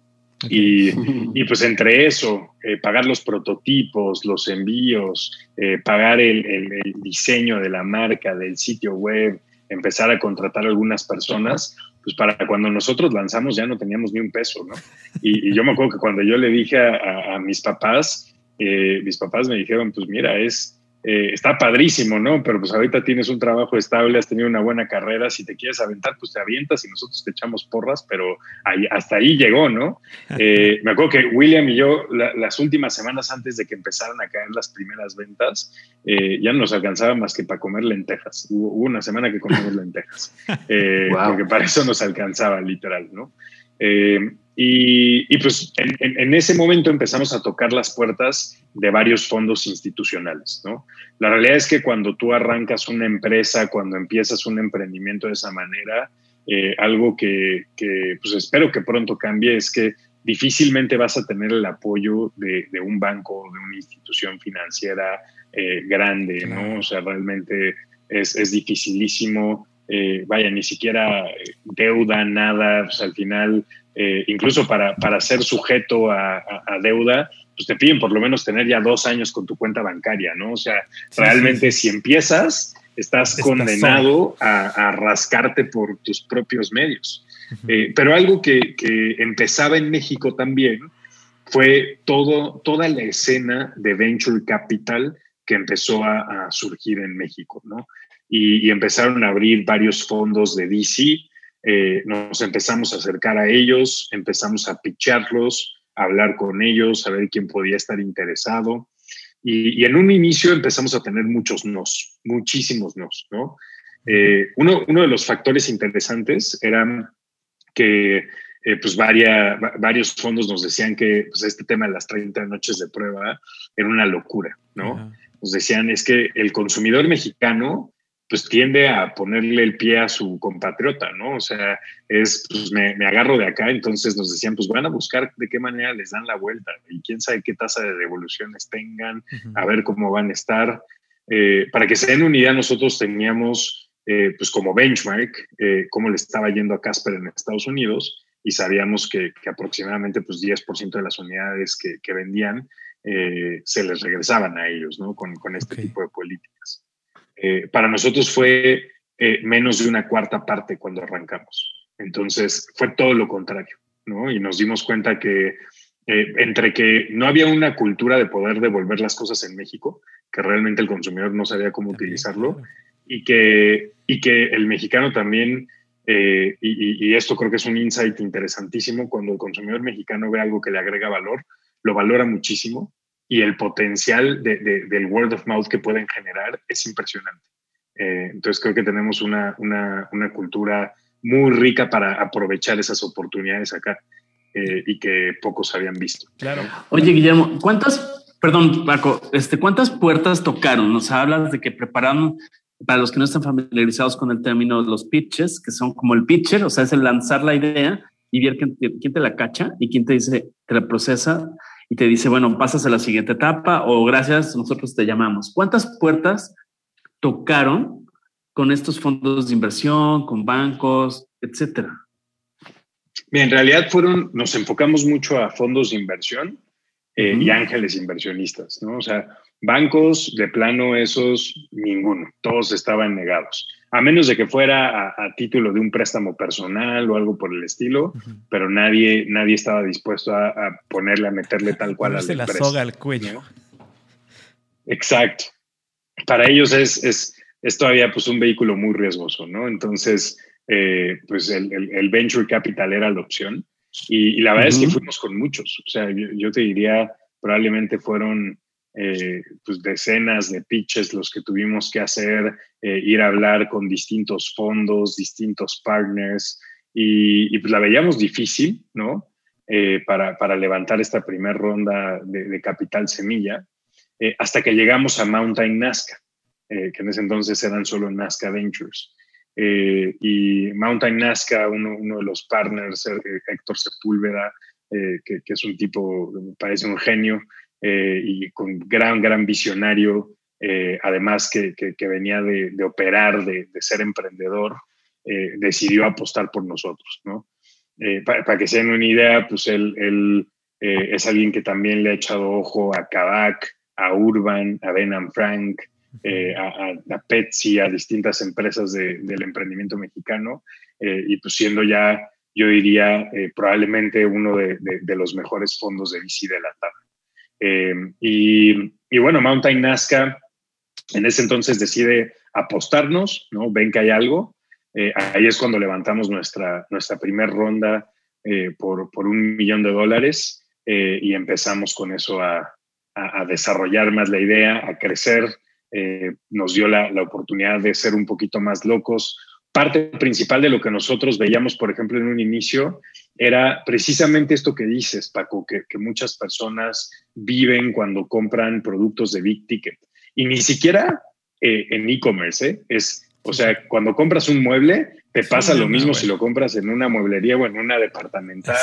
Y, pues entre eso, pagar los prototipos, los envíos, pagar el, el diseño de la marca, del sitio web, empezar a contratar algunas personas, pues para cuando nosotros lanzamos ya no teníamos ni un peso, ¿no? Y, yo me acuerdo que cuando yo le dije a, mis papás, eh, mis papás me dijeron, pues mira, es, eh, está padrísimo, ¿no? Pero pues ahorita tienes un trabajo estable, has tenido una buena carrera, si te quieres aventar, pues te avientas y nosotros te echamos porras, pero ahí, hasta ahí llegó, ¿no? Eh, me acuerdo que William y yo, las últimas semanas antes de que empezaran a caer las primeras ventas, eh, ya no nos alcanzaba más que para comer lentejas. Hubo, una semana que comimos lentejas, porque para eso nos alcanzaba, literal, ¿no? Y, pues en, ese momento empezamos a tocar las puertas de varios fondos institucionales, ¿no? La realidad es que cuando tú arrancas una empresa, cuando empiezas un emprendimiento de esa manera, eh, algo que, pues espero que pronto cambie es que difícilmente vas a tener el apoyo de, un banco, de una institución financiera eh, grande, ¿no? O sea, realmente es, es dificilísimo. Eh, vaya, ni siquiera deuda, nada, pues al final eh, incluso para, para, ser sujeto a, deuda, pues te piden por lo menos tener ya dos años con tu cuenta bancaria, ¿no? O sea, realmente si empiezas, estás, condenado a, rascarte por tus propios medios. Eh, pero algo que, que, empezaba en México también fue todo, toda la escena de venture capital que empezó a, surgir en México, ¿no? Y, y, empezaron a abrir varios fondos de DC eh, nos empezamos a acercar a ellos, empezamos a picharlos, a hablar con ellos, a ver quién podía estar interesado. Y, en un inicio empezamos a tener muchos nos, muchísimos nos, ¿no? Eh, uno, uno, de los factores interesantes era que eh, pues varios fondos nos decían que pues, este tema de las 30 noches de prueba era una locura, ¿no? Nos decían es que el consumidor mexicano pues tiende a ponerle el pie a su compatriota, ¿no? O sea, es, pues me, agarro de acá, entonces nos decían, pues van a buscar de qué manera les dan la vuelta y quién sabe qué tasa de devoluciones tengan, a ver cómo van a estar. Eh, para que se den una idea, nosotros teníamos, eh, pues como benchmark, eh, cómo le estaba yendo a Casper en Estados Unidos y sabíamos que, aproximadamente pues 10% de las unidades que, vendían se les regresaban a ellos, ¿no? Con, este tipo de políticas. Eh, para nosotros fue eh, menos de una cuarta parte cuando arrancamos. Entonces fue todo lo contrario, ¿no? Y nos dimos cuenta que eh, entre que no había una cultura de poder devolver las cosas en México, que realmente el consumidor no sabía cómo utilizarlo, y que y que el mexicano también, eh, y, esto creo que es un insight interesantísimo, cuando el consumidor mexicano ve algo que le agrega valor, lo valora muchísimo y el potencial del word of mouth que pueden generar es impresionante. Eh, entonces creo que tenemos una, una, una, cultura muy rica para aprovechar esas oportunidades acá eh, y que pocos habían visto. Claro. Oye, Guillermo, ¿cuántas, perdón, Paco, este, cuántas puertas tocaron? Nos hablas de que prepararon, para los que no están familiarizados con el término, los pitches, que son como el pitcher, o sea, es el lanzar la idea y ver quién te, quién te la cacha y quién te dice, te la procesa y te dice, bueno, pasas a la siguiente etapa o gracias, nosotros te llamamos. ¿Cuántas puertas tocaron con estos fondos de inversión, con bancos, etcétera? Bien, en realidad fueron, nos enfocamos mucho a fondos de inversión eh, y ángeles inversionistas, ¿no? O sea, bancos de plano esos, ninguno, todos estaban negados, a menos de que fuera a, título de un préstamo personal o algo por el estilo, pero nadie, nadie estaba dispuesto a, ponerle, a meterle tal cual a la soga al cuello. Exacto. Para ellos es, es, es todavía pues un vehículo muy riesgoso, ¿no? Entonces, eh, pues el, venture capital era la opción. Y, la verdad es que fuimos con muchos. O sea, yo, te diría, probablemente fueron eh, pues decenas de pitches los que tuvimos que hacer, eh, ir a hablar con distintos fondos, distintos partners. Y, pues la veíamos difícil, ¿no? para, para, levantar esta primera ronda de, capital semilla, hasta que llegamos a Mountain Nazca, que en ese entonces eran solo Nazca Ventures. Eh, y Mountain Nazca, uno, de los partners, eh, Héctor Sepúlveda, eh, que, que, es un tipo, me parece un genio y con gran, gran visionario, además que, que, venía de, de operar, de, de, ser emprendedor, decidió apostar por nosotros, ¿no? para, que se den una idea, pues él, él es alguien que también le ha echado ojo a Kavak, a Urban, a Ben Frank, eh, a, a, Petsy, a distintas empresas del emprendimiento mexicano, eh, y pues siendo ya, yo diría, eh, probablemente uno de, los mejores fondos de VC de la TAM. Y, y, bueno, Mountain Nazca en ese entonces decide apostarnos, ¿no? Ven que hay algo. ahí es cuando levantamos nuestra, nuestra primera ronda por, por, un millón de dólares y empezamos con eso a, a, desarrollar más la idea, a crecer, eh, nos dio la, oportunidad de ser un poquito más locos. Parte principal de lo que nosotros veíamos, por ejemplo, en un inicio, era precisamente esto que dices, Paco, que, muchas personas viven cuando compran productos de big ticket. Y ni siquiera eh, en e-commerce, ¿eh? es, o sea, cuando compras un mueble, te pasa lo mismo si lo compras en una mueblería o en una departamental.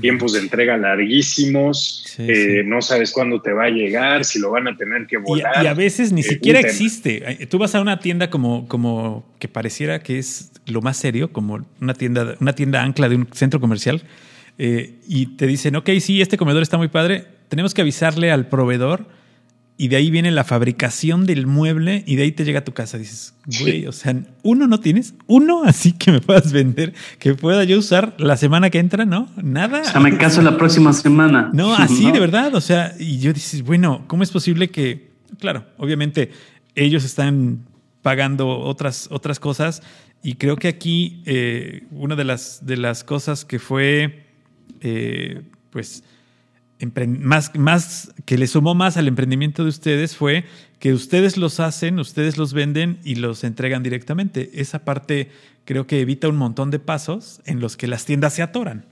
Tiempos de entrega larguísimos. Eh, no sabes cuándo te va a llegar, si lo van a tener que volar. Y, a veces ni eh, siquiera existe. Tú vas a una tienda como, como que pareciera que es lo más serio, como una tienda, una tienda ancla de un centro comercial, eh, y te dicen, ok, sí, este comedor está muy padre. Tenemos que avisarle al proveedor y de ahí viene la fabricación del mueble y de ahí te llega a tu casa. Dices, güey, o sea, uno no tienes, uno así que me puedas vender, que pueda yo usar la semana que entra, ¿no? Nada. O sea, me caso la próxima semana. No, así de verdad, o sea, y yo dices, bueno, ¿cómo es posible que, claro, obviamente ellos están pagando otras, otras cosas y creo que aquí eh, una de las, de las cosas que fue, eh, pues, más, más que le sumó más al emprendimiento de ustedes fue que ustedes los hacen, ustedes los venden y los entregan directamente. Esa parte creo que evita un montón de pasos en los que las tiendas se atoran,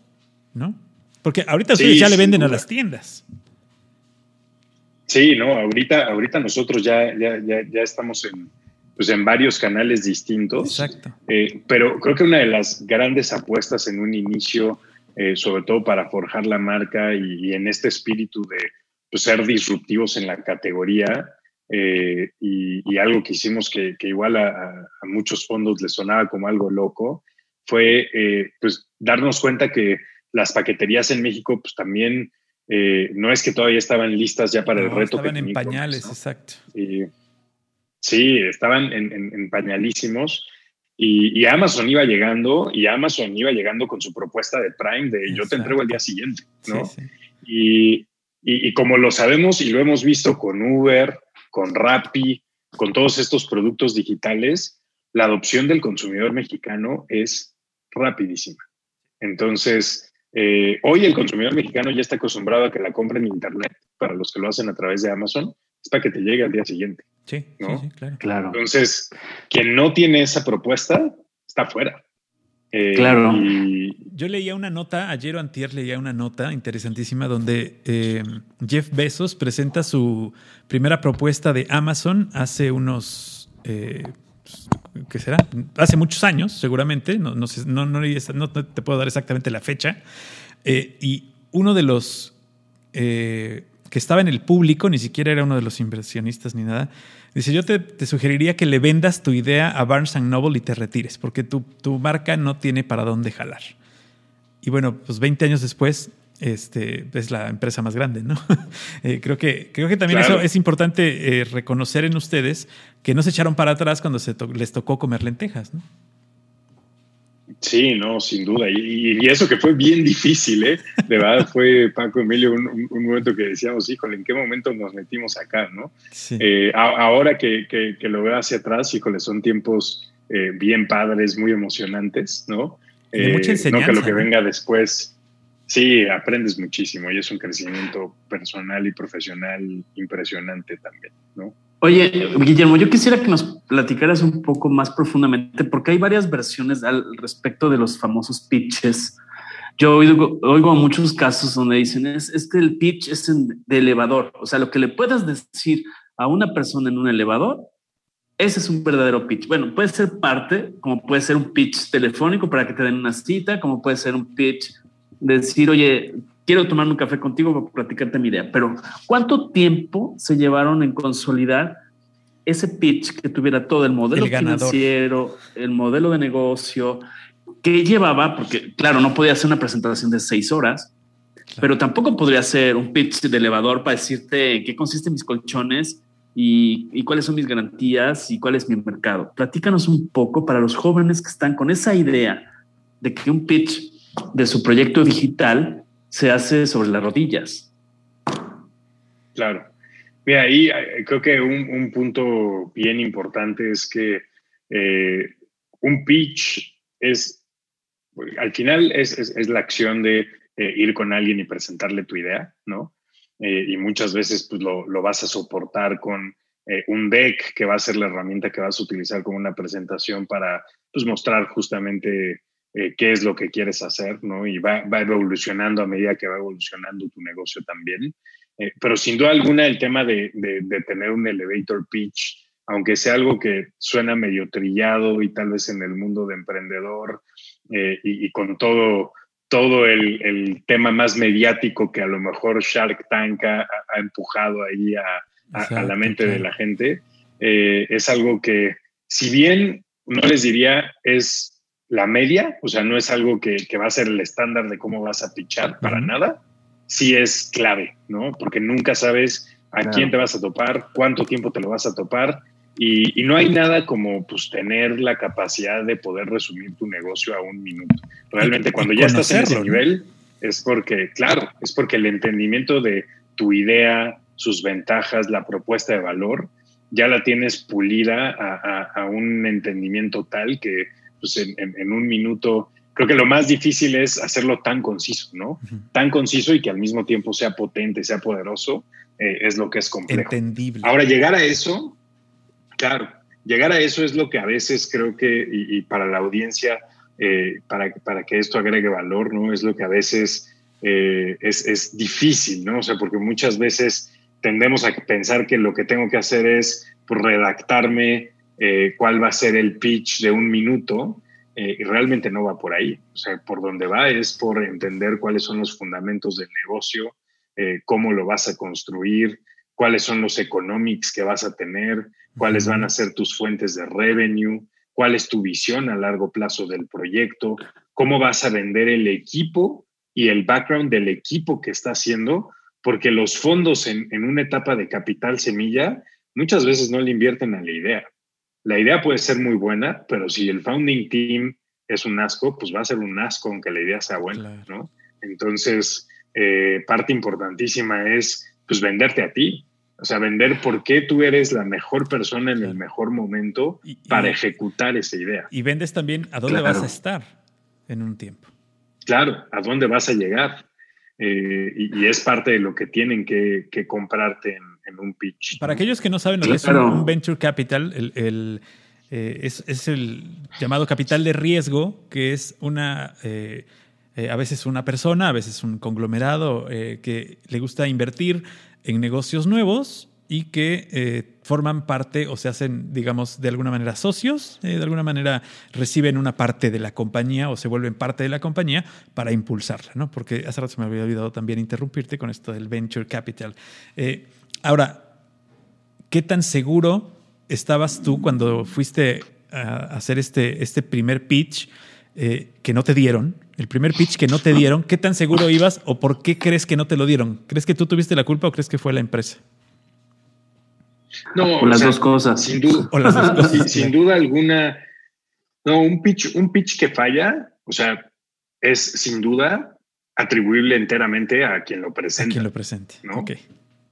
¿no? Porque ahorita ustedes ya le venden a las tiendas. Sí, no, ahorita, ahorita nosotros ya, ya, ya, estamos en, pues en varios canales distintos. Exacto. Eh, pero creo que una de las grandes apuestas en un inicio eh, sobre todo para forjar la marca y, en este espíritu de pues, ser disruptivos en la categoría. Eh, y, algo que hicimos que, igual a, muchos fondos les sonaba como algo loco, fue eh, pues darnos cuenta que las paqueterías en México pues también no es que todavía estaban listas ya para el reto. Estaban en pañales, exacto. sí, estaban en, en pañalísimos y, Amazon iba llegando y Amazon iba llegando con su propuesta de Prime de yo te entrego el día siguiente, ¿no? Y, y, como lo sabemos y lo hemos visto con Uber, con Rappi, con todos estos productos digitales, la adopción del consumidor mexicano es rapidísima. Entonces, eh, hoy el consumidor mexicano ya está acostumbrado a que la compra en Internet, para los que lo hacen a través de Amazon, es para que te llegue al día siguiente. Sí, ¿no? sí, claro. Claro. Entonces, quien no tiene esa propuesta está fuera. Eh, claro. Yo leía una nota, ayer o antier leía una nota interesantísima donde eh, Jeff Bezos presenta su primera propuesta de Amazon hace unos, eh, ¿qué será? Hace muchos años, seguramente, no, no, sé, no, no, no te puedo dar exactamente la fecha. y uno de los que estaba en el público, ni siquiera era uno de los inversionistas ni nada, dice, yo te, sugeriría que le vendas tu idea a Barnes Noble y te retires, porque tu, tu, marca no tiene para dónde jalar. Y bueno, pues 20 años después este, es la empresa más grande, ¿no? eh, creo, que, creo que también eso es importante eh, reconocer en ustedes que no se echaron para atrás cuando se to les tocó comer lentejas, ¿no? Sí, no, sin duda. Y, eso que fue bien difícil, ¿eh? De verdad fue, Paco Emilio, un, momento que decíamos, híjole, ¿en qué momento nos metimos acá, no? Eh, ahora que, que, lo veo hacia atrás, híjole, son tiempos eh, bien padres, muy emocionantes, ¿no? Eh, mucha enseñanza, no que lo que venga después, sí, aprendes muchísimo y es un crecimiento personal y profesional impresionante también, ¿no? Oye, Guillermo, yo quisiera que nos platicaras un poco más profundamente, porque hay varias versiones al respecto de los famosos pitches. Yo oigo, oigo muchos casos donde dicen, es, que el pitch es de elevador, o sea, lo que le puedas decir a una persona en un elevador, ese es un verdadero pitch. Bueno, puede ser parte, como puede ser un pitch telefónico para que te den una cita, como puede ser un pitch de decir, oye, quiero tomarme un café contigo para platicarte mi idea, pero ¿cuánto tiempo se llevaron en consolidar ese pitch que tuviera todo el modelo financiero, el modelo de negocio, que llevaba, porque claro, no podía hacer una presentación de seis horas, pero tampoco podría ser un pitch de elevador para decirte en qué consisten mis colchones y, y, cuáles son mis garantías y cuál es mi mercado. Platícanos un poco para los jóvenes que están con esa idea de que un pitch de su proyecto digital se hace sobre las rodillas. Claro. Mira, ahí eh, creo que un, punto bien importante es que eh, un pitch es, al final es, la acción de eh, ir con alguien y presentarle tu idea, ¿no? y muchas veces pues, lo, lo, vas a soportar con un deck que va a ser la herramienta que vas a utilizar como una presentación para pues, mostrar justamente eh, qué es lo que quieres hacer, ¿no? Y va, va, evolucionando a medida que va evolucionando tu negocio también. Eh, pero sin duda alguna el tema de, de, tener un elevator pitch, aunque sea algo que suena medio trillado y tal vez en el mundo de emprendedor eh, y, con todo, todo el, el, tema más mediático que a lo mejor Shark Tank ha, empujado ahí a, a, la mente de la gente, es algo que, si bien no les diría es la media, o sea, no es algo que, va a ser el estándar de cómo vas a pichar para nada, sí es clave, ¿no? Porque nunca sabes a quién te vas a topar, cuánto tiempo te lo vas a topar, y, no hay nada como pues tener la capacidad de poder resumir tu negocio a un minuto. Realmente cuando ya estás en ese nivel, es porque, claro, es porque el entendimiento de tu idea, sus ventajas, la propuesta de valor, ya la tienes pulida a un entendimiento tal que pues en, un minuto, creo que lo más difícil es hacerlo tan conciso, ¿no? Tan conciso y que al mismo tiempo sea potente, sea poderoso, eh, es lo que es complejo. Entendible. Ahora, llegar a eso, claro, llegar a eso es lo que a veces creo que, y, para la audiencia, eh, para, para que esto agregue valor, ¿no? Es lo que a veces eh, es, es difícil, ¿no? O sea, porque muchas veces tendemos a pensar que lo que tengo que hacer es pues, redactarme eh, cuál va a ser el pitch de un minuto eh, y realmente no va por ahí. O sea, por donde va es por entender cuáles son los fundamentos del negocio, eh, cómo lo vas a construir, cuáles son los economics que vas a tener, cuáles van a ser tus fuentes de revenue, cuál es tu visión a largo plazo del proyecto, cómo vas a vender el equipo y el background del equipo que está haciendo, porque los fondos en, en una etapa de capital semilla muchas veces no le invierten a la idea la idea puede ser muy buena, pero si el founding team es un asco, pues va a ser un asco aunque la idea sea buena, ¿no? Entonces, eh, parte importantísima es pues venderte a ti, O sea, vender por qué tú eres la mejor persona en el mejor momento para ejecutar esa idea. Y vendes también a dónde vas a estar en un tiempo. Claro, a dónde vas a llegar. Eh, y, es parte de lo que tienen que, comprarte en, un pitch. Para aquellos que no saben lo que es un, venture capital, el, eh, es, el llamado capital de riesgo, que es una, eh, a veces una persona, a veces un conglomerado que le gusta invertir en negocios nuevos y que eh, forman parte o se hacen, digamos, de alguna manera socios, eh, de alguna manera reciben una parte de la compañía o se vuelven parte de la compañía para impulsarla, ¿no? Porque hace rato se me había olvidado también interrumpirte con esto del venture capital. Eh, ahora, ¿qué tan seguro estabas tú cuando fuiste a hacer este, este primer pitch que no te dieron? El primer pitch que no te dieron, ¿qué tan seguro ibas o por qué crees que no te lo dieron? ¿Crees que tú tuviste la culpa o crees que fue la empresa? No, o las dos cosas. Sin duda, Sin, duda alguna. No, un pitch, un pitch que falla, o sea, es sin duda atribuible enteramente a quien lo presenta. A quien lo presente. ¿no?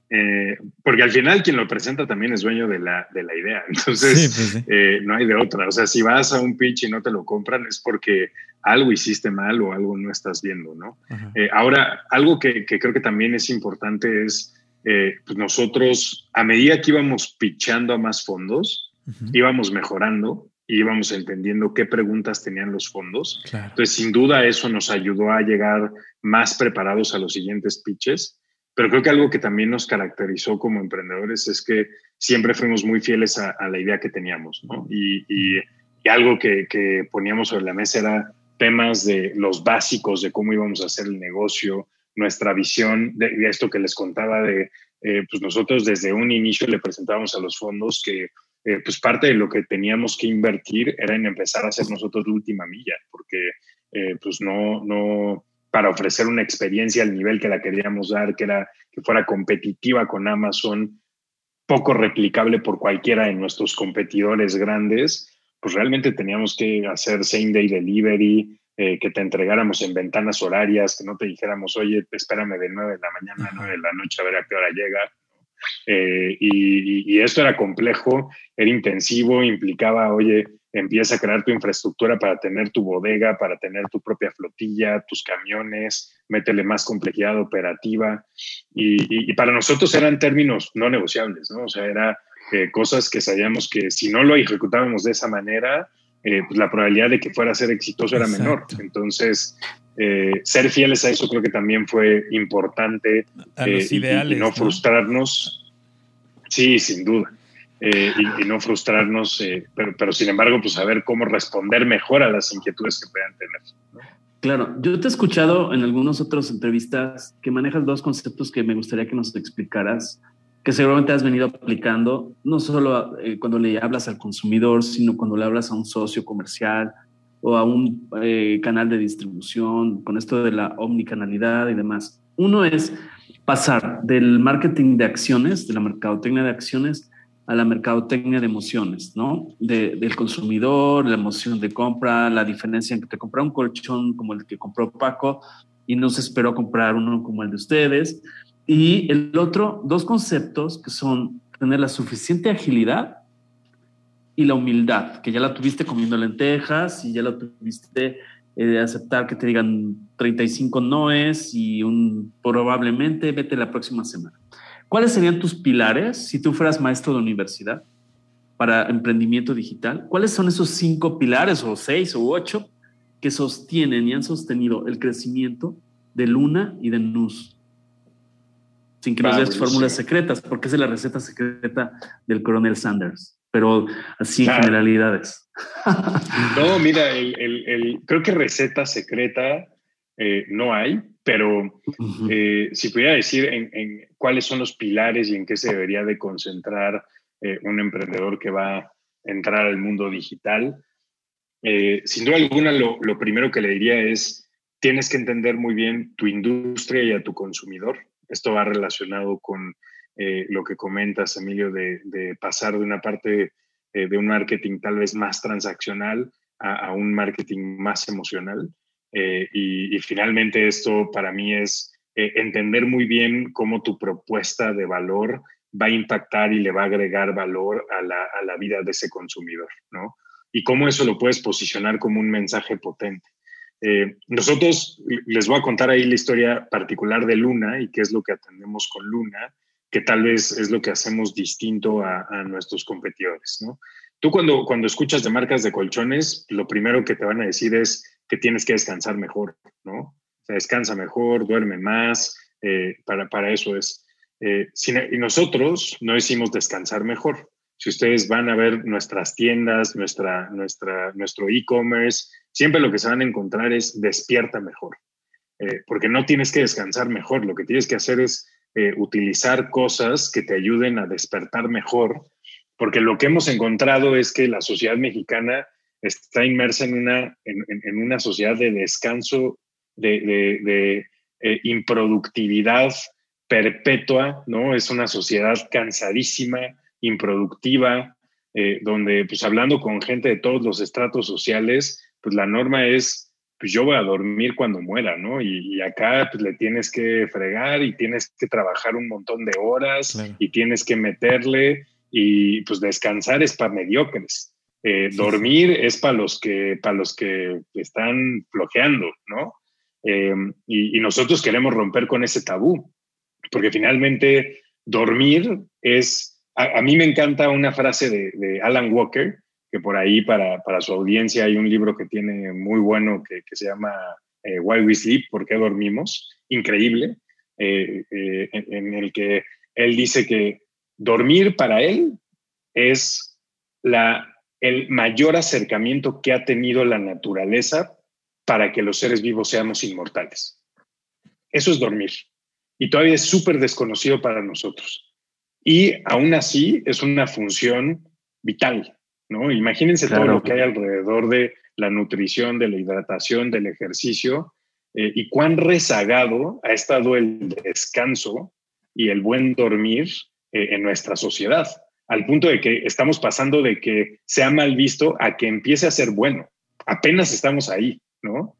Eh, porque al final quien lo presenta también es dueño de la, de la idea. Entonces, pues eh, no hay de otra. O sea, si vas a un pitch y no te lo compran es porque algo hiciste mal o algo no estás viendo, ¿no? Eh, ahora, algo que, que, creo que también es importante es eh, pues nosotros, a medida que íbamos pichando a más fondos, íbamos mejorando y íbamos entendiendo qué preguntas tenían los fondos. Entonces, sin duda, eso nos ayudó a llegar más preparados a los siguientes pitches. Pero creo que algo que también nos caracterizó como emprendedores es que siempre fuimos muy fieles a, la idea que teníamos, ¿no? Y, y, algo que, que, poníamos sobre la mesa era temas de los básicos de cómo íbamos a hacer el negocio, nuestra visión de, esto que les contaba de, eh, pues nosotros desde un inicio le presentábamos a los fondos que eh, pues parte de lo que teníamos que invertir era en empezar a hacer nosotros la última milla, porque eh, pues no, no, para ofrecer una experiencia al nivel que la queríamos dar, que era que fuera competitiva con Amazon, poco replicable por cualquiera de nuestros competidores grandes, pues realmente teníamos que hacer same day delivery, eh, que te entregáramos en ventanas horarias, que no te dijéramos, oye, espérame de 9 de la mañana a 9 de la noche a ver a qué hora llega. Eh, y, esto era complejo, era intensivo, implicaba, oye, empieza a crear tu infraestructura para tener tu bodega, para tener tu propia flotilla, tus camiones, métele más complejidad operativa. Y, para nosotros eran términos no negociables, ¿no? O sea, era eh, cosas que sabíamos que si no lo ejecutábamos de esa manera, eh, pues la probabilidad de que fuera a ser exitoso era menor. Entonces, eh, ser fieles a eso creo que también fue importante. A los ideales. Y, no, frustrarnos. Sí, sin duda. Y, no frustrarnos, pero, pero, sin embargo, pues saber cómo responder mejor a las inquietudes que puedan tener. Claro, yo te he escuchado en algunas otras entrevistas que manejas dos conceptos que me gustaría que nos explicaras que seguramente has venido aplicando, no solo eh, cuando le hablas al consumidor, sino cuando le hablas a un socio comercial o a un eh, canal de distribución, con esto de la omnicanalidad y demás. Uno es pasar del marketing de acciones, de la mercadotecnia de acciones, a la mercadotecnia de emociones, ¿no? del consumidor, la emoción de compra, la diferencia entre comprar un colchón como el que compró Paco y no se esperó comprar uno como el de ustedes, y el otro, dos conceptos que son tener la suficiente agilidad y la humildad, que ya la tuviste comiendo lentejas y ya la tuviste eh, de aceptar que te digan 35 noes y un probablemente vete la próxima semana. ¿Cuáles serían tus pilares si tú fueras maestro de universidad para emprendimiento digital? ¿Cuáles son esos cinco pilares o seis o ocho que sostienen y han sostenido el crecimiento de Luna y de NUS? sin que nos des fórmulas secretas, porque es la receta secreta del coronel Sanders, pero así generalidades. No, mira, el, creo que receta secreta eh, no hay, pero eh, si pudiera decir en, cuáles son los pilares y en qué se debería de concentrar eh, un emprendedor que va a entrar al mundo digital, sin duda alguna lo, lo primero que le diría es, tienes que entender muy bien tu industria y a tu consumidor. Esto va relacionado con lo que comentas, Emilio, de, pasar de una parte de un marketing tal vez más transaccional a, un marketing más emocional. Eh, y, finalmente esto para mí es entender muy bien cómo tu propuesta de valor va a impactar y le va a agregar valor a la, a la vida de ese consumidor, ¿no? Y cómo eso lo puedes posicionar como un mensaje potente. Eh, nosotros les voy a contar ahí la historia particular de Luna y qué es lo que atendemos con Luna, que tal vez es lo que hacemos distinto a, a nuestros competidores, ¿no? Tú cuando, cuando escuchas de marcas de colchones, lo primero que te van a decir es que tienes que descansar mejor, ¿no? O sea, descansa mejor, duerme más, eh, para, para, eso es. Eh, y nosotros no decimos descansar mejor. Si ustedes van a ver nuestras tiendas, nuestra, nuestra, nuestro e-commerce, siempre lo que se van a encontrar es despierta mejor. Eh, porque no tienes que descansar mejor, lo que tienes que hacer es eh, utilizar cosas que te ayuden a despertar mejor, porque lo que hemos encontrado es que la sociedad mexicana está inmersa en una, en, en una sociedad de descanso, de, de, de eh, improductividad perpetua, ¿no? Es una sociedad cansadísima, improductiva, eh, donde, pues hablando con gente de todos los estratos sociales, pues la norma es, pues yo voy a dormir cuando muera, ¿no? Y, acá pues le tienes que fregar y tienes que trabajar un montón de horas y tienes que meterle y pues descansar es para mediocres. Eh, dormir es para los que para los que están flojeando, ¿no? Eh, y, y, nosotros queremos romper con ese tabú, porque finalmente dormir es a, mí me encanta una frase de, Alan Walker, que por ahí para, para, su audiencia hay un libro que tiene muy bueno que, que se llama eh, Why We Sleep, ¿Por qué dormimos? Increíble, eh, eh, en, en, el que él dice que dormir para él es la, el mayor acercamiento que ha tenido la naturaleza para que los seres vivos seamos inmortales. Eso es dormir. Y todavía es súper desconocido para nosotros. Y aún así es una función vital, ¿no? Imagínense todo lo que hay alrededor de la nutrición, de la hidratación, del ejercicio, eh, y cuán rezagado ha estado el descanso y el buen dormir eh, en nuestra sociedad, al punto de que estamos pasando de que sea mal visto a que empiece a ser bueno. Apenas estamos ahí, ¿no?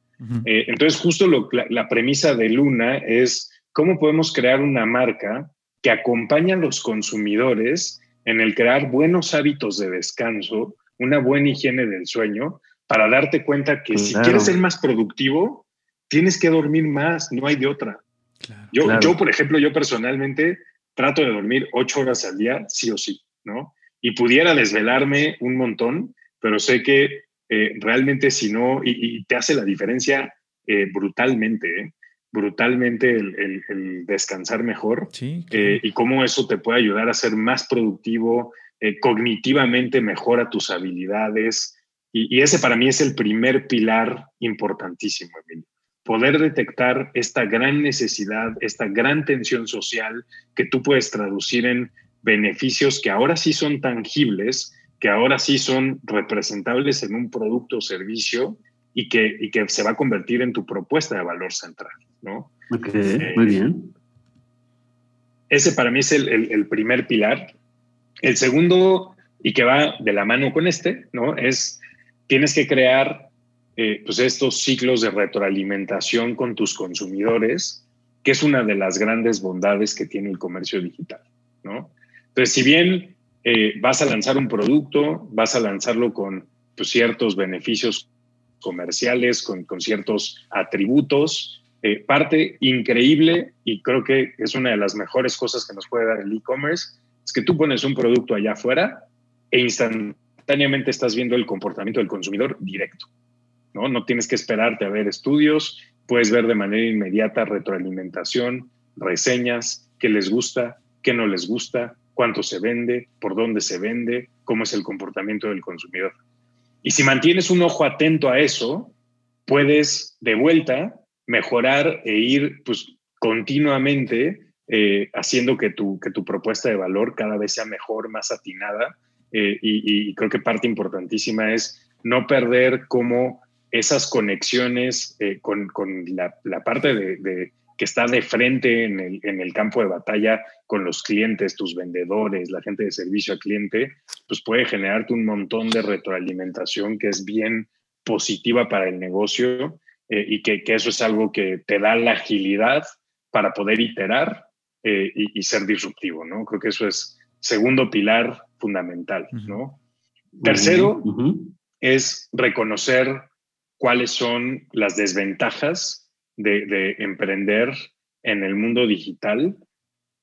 eh, entonces, justo lo, la, la premisa de Luna es cómo podemos crear una marca que acompañan a los consumidores en el crear buenos hábitos de descanso, una buena higiene del sueño, para darte cuenta que si quieres ser más productivo, tienes que dormir más, no hay de otra. Claro, yo, claro. yo, por ejemplo, yo personalmente trato de dormir ocho horas al día, sí o sí, ¿no? Y pudiera desvelarme un montón, pero sé que eh, realmente si no, y, y, te hace la diferencia eh, brutalmente, ¿eh? brutalmente el, el, el descansar mejor sí, claro. eh, y cómo eso te puede ayudar a ser más productivo, cognitivamente mejora tus habilidades. Y, y, ese para mí es el primer pilar importantísimo, Emilio. Poder detectar esta gran necesidad, esta gran tensión social que tú puedes traducir en beneficios que ahora sí son tangibles, que ahora sí son representables en un producto o servicio y que, y que se va a convertir en tu propuesta de valor central. ¿no? Ok, eh, muy bien. Ese para mí es el, el, el, primer pilar. El segundo, y que va de la mano con este, ¿no? Es, tienes que crear eh, pues estos ciclos de retroalimentación con tus consumidores, que es una de las grandes bondades que tiene el comercio digital, ¿no? Entonces, si bien eh, vas a lanzar un producto, vas a lanzarlo con pues, ciertos beneficios comerciales, con, con ciertos atributos, eh, parte increíble y creo que es una de las mejores cosas que nos puede dar el e-commerce, es que tú pones un producto allá afuera e instantáneamente estás viendo el comportamiento del consumidor directo. ¿no? no tienes que esperarte a ver estudios, puedes ver de manera inmediata retroalimentación, reseñas, qué les gusta, qué no les gusta, cuánto se vende, por dónde se vende, cómo es el comportamiento del consumidor. Y si mantienes un ojo atento a eso, puedes de vuelta mejorar e ir pues, continuamente eh, haciendo que tu, que tu propuesta de valor cada vez sea mejor, más atinada. Eh, y, creo que parte importantísima es no perder como esas conexiones eh, con, con la, parte de, que está de frente en el, en el, campo de batalla con los clientes, tus vendedores, la gente de servicio al cliente, pues puede generarte un montón de retroalimentación que es bien positiva para el negocio eh, y que, que, eso es algo que te da la agilidad para poder iterar eh, y, ser disruptivo, ¿no? Creo que eso es segundo pilar fundamental, ¿no? Tercero es reconocer cuáles son las desventajas de, emprender en el mundo digital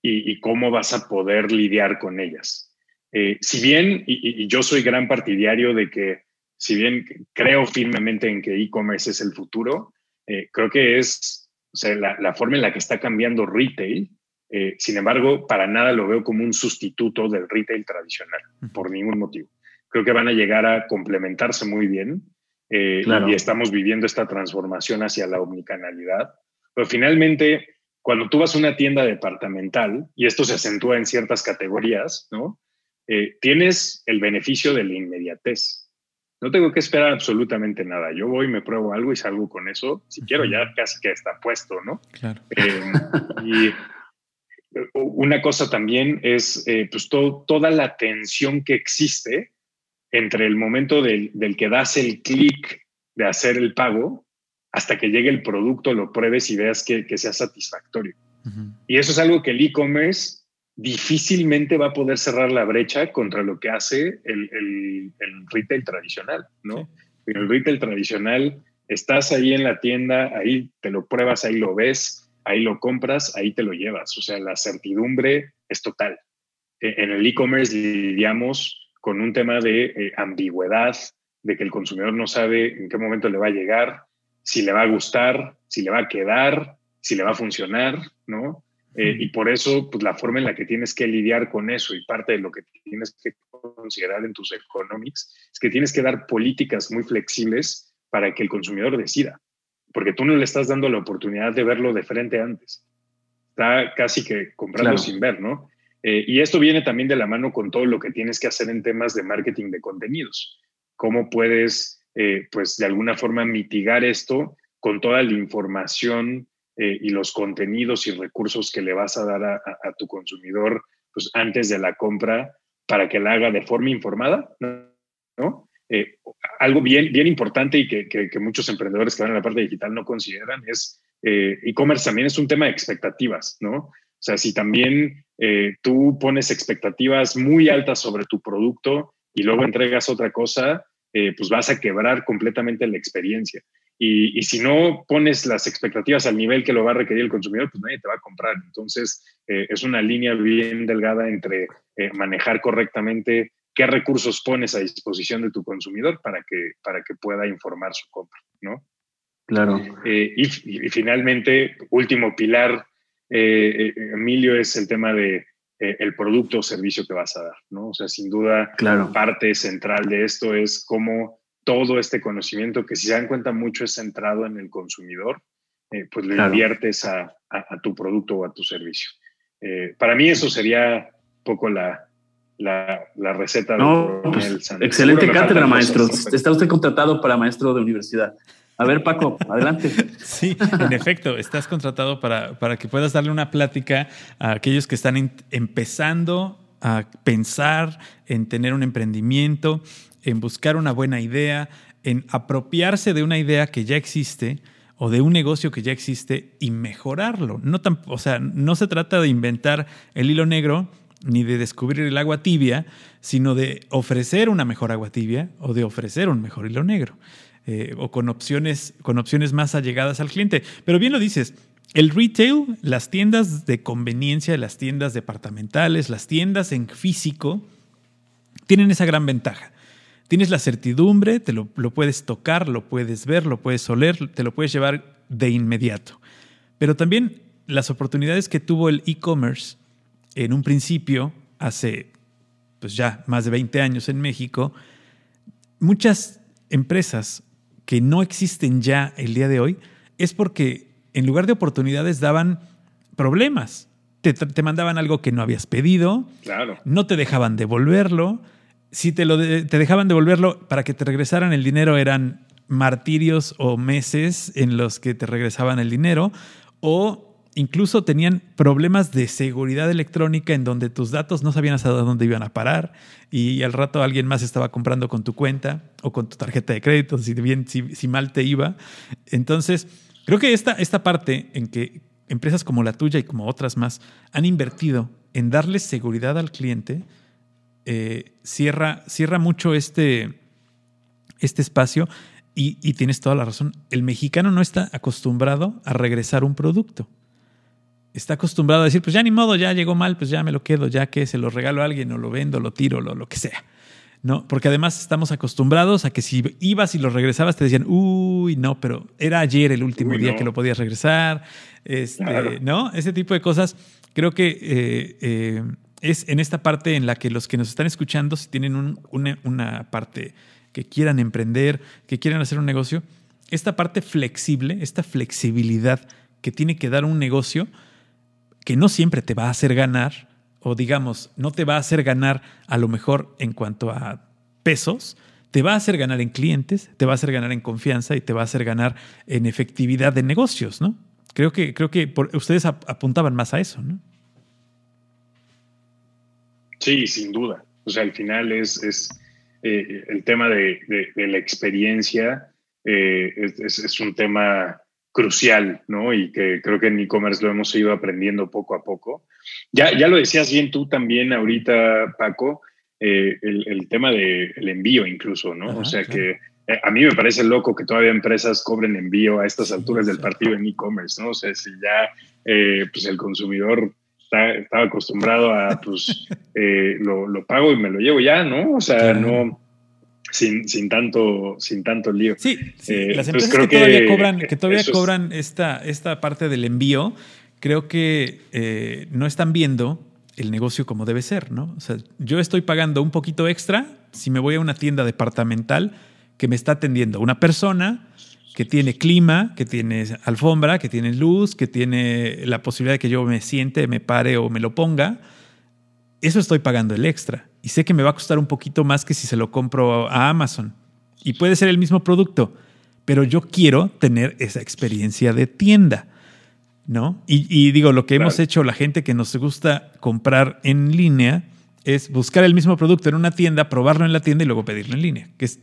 y, cómo vas a poder lidiar con ellas. Eh, si bien, y, yo soy gran partidario de que, si bien creo firmemente en que e-commerce es el futuro, eh, creo que es la, forma en la que está cambiando retail. Eh, sin embargo, para nada lo veo como un sustituto del retail tradicional, por ningún motivo. Creo que van a llegar a complementarse muy bien y estamos viviendo esta transformación hacia la omnicanalidad. Pero finalmente, cuando tú vas a una tienda departamental, y esto se acentúa en ciertas categorías, ¿no? Eh, tienes el beneficio de la inmediatez. No tengo que esperar absolutamente nada. Yo voy, me pruebo algo y salgo con eso. Si quiero, ya casi que está puesto, ¿no? Claro. Eh, y una cosa también es eh, pues toda la tensión que existe entre el momento del, del que das el clic de hacer el pago hasta que llegue el producto, lo pruebes y veas que, sea satisfactorio. Y eso es algo que el e-commerce difícilmente va a poder cerrar la brecha contra lo que hace el, retail tradicional, ¿no? En el retail tradicional estás ahí en la tienda, ahí te lo pruebas, ahí lo ves, ahí lo compras, ahí te lo llevas. O sea, la certidumbre es total. E, en el e-commerce lidiamos con un tema de eh, ambigüedad, de que el consumidor no sabe en qué momento le va a llegar, si le va a gustar, si le va a quedar, si le va a funcionar, ¿no? Eh, y por eso, pues la forma en la que tienes que lidiar con eso y parte de lo que tienes que considerar en tus economics es que tienes que dar políticas muy flexibles para que el consumidor decida, porque tú no le estás dando la oportunidad de verlo de frente antes. Está casi que comprando sin ver, ¿no? Eh, y esto viene también de la mano con todo lo que tienes que hacer en temas de marketing de contenidos. ¿Cómo puedes eh, pues de alguna forma mitigar esto con toda la información eh, y los contenidos y recursos que le vas a dar a, tu consumidor pues antes de la compra para que la haga de forma informada, ¿no? Eh, algo bien, bien importante y que, que, muchos emprendedores que van en la parte digital no consideran es e-commerce también es un tema de expectativas, ¿no? O sea, si también tú pones expectativas muy altas sobre tu producto y luego entregas otra cosa, eh, pues vas a quebrar completamente la experiencia. Y, si no pones las expectativas al nivel que lo va a requerir el consumidor, pues nadie te va a comprar. Entonces, eh, es una línea bien delgada entre eh, manejar correctamente qué recursos pones a disposición de tu consumidor para que, para que pueda informar su compra, ¿no? Claro. y, y, finalmente, último pilar, Emilio, es el tema de eh, el producto o servicio que vas a dar, ¿no? O sea, sin duda, claro. parte central de esto es cómo todo este conocimiento, que si se dan cuenta mucho es centrado en el consumidor, eh, pues lo inviertes a, tu producto o a tu servicio. Eh, para mí eso sería un poco la, la, receta. No, pues, excelente cátedra, maestro. Está usted contratado para maestro de universidad. A ver, Paco, adelante. Sí, en efecto, estás contratado para, para, que puedas darle una plática a aquellos que están empezando a pensar en tener un emprendimiento, en buscar una buena idea, en apropiarse de una idea que ya existe o de un negocio que ya existe y mejorarlo. No tan, o sea, no se trata de inventar el hilo negro ni de descubrir el agua tibia, sino de ofrecer una mejor agua tibia o de ofrecer un mejor hilo negro. Eh, o con opciones, con opciones más allegadas al cliente. Pero bien lo dices, el retail, las tiendas de conveniencia, las tiendas departamentales, las tiendas en físico, tienen esa gran ventaja. Tienes la certidumbre, te lo, lo puedes tocar, lo puedes ver, lo puedes oler, te lo puedes llevar de inmediato. Pero también las oportunidades que tuvo el e-commerce en un principio, hace pues ya más de 20 años en México, muchas empresas que no existen ya el día de hoy es porque en lugar de oportunidades daban problemas. Te, mandaban algo que no habías pedido, claro. no te dejaban devolverlo. Si te, lo te dejaban devolverlo para que te regresaran el dinero eran martirios o meses en los que te regresaban el dinero o incluso tenían problemas de seguridad electrónica en donde tus datos no sabían hasta dónde iban a parar y al rato alguien más estaba comprando con tu cuenta o con tu tarjeta de crédito, si, bien, si, mal te iba. Entonces, creo que esta, esta parte en que empresas como la tuya y como otras más han invertido en darle seguridad al cliente, eh, cierra, cierra mucho este, este espacio y, y, tienes toda la razón. El mexicano no está acostumbrado a regresar un producto. Está acostumbrado a decir, pues ya ni modo, ya llegó mal, pues ya me lo quedo, ya que se lo regalo a alguien o lo vendo, lo tiro, lo, lo que sea. ¿no? Porque además estamos acostumbrados a que si ibas y lo regresabas te decían, uy, no, pero era ayer el último día que lo podías regresar, este, ¿no? Ese tipo de cosas. Creo que eh, eh, es en esta parte en la que los que nos están escuchando, si tienen una, una parte que quieran emprender, que quieran hacer un negocio, esta parte flexible, esta flexibilidad que tiene que dar un negocio, que no siempre te va a hacer ganar, o digamos, no te va a hacer ganar a lo mejor en cuanto a pesos, te va a hacer ganar en clientes, te va a hacer ganar en confianza y te va a hacer ganar en efectividad de negocios, ¿no? Creo que, creo que ustedes apuntaban más a eso, ¿no? Sí, sin duda. O sea, al final es, es eh, el tema de, la experiencia, eh, es, es, un tema crucial, ¿no? Y que creo que en e-commerce lo hemos ido aprendiendo poco a poco. Ya, ya lo decías bien tú también ahorita, Paco, eh, el, tema del envío incluso, ¿no? o sea que eh, a mí me parece loco que todavía empresas cobren envío a estas alturas del partido en e-commerce, ¿no? O sea, si ya eh, pues el consumidor está, estaba acostumbrado a, pues, lo, lo, pago y me lo llevo ya, ¿no? O sea, no sin, sin, tanto, sin tanto lío. Sí, las empresas que, todavía cobran, que todavía cobran esta, esta parte del envío, creo que eh, no están viendo el negocio como debe ser, ¿no? O sea, yo estoy pagando un poquito extra si me voy a una tienda departamental que me está atendiendo una persona que tiene clima, que tiene alfombra, que tiene luz, que tiene la posibilidad de que yo me siente, me pare o me lo ponga. Eso estoy pagando el extra. Y sé que me va a costar un poquito más que si se lo compro a Amazon. Y puede ser el mismo producto, pero yo quiero tener esa experiencia de tienda. ¿no? Y, digo, lo que hemos hecho la gente que nos gusta comprar en línea es buscar el mismo producto en una tienda, probarlo en la tienda y luego pedirlo en línea. Que es,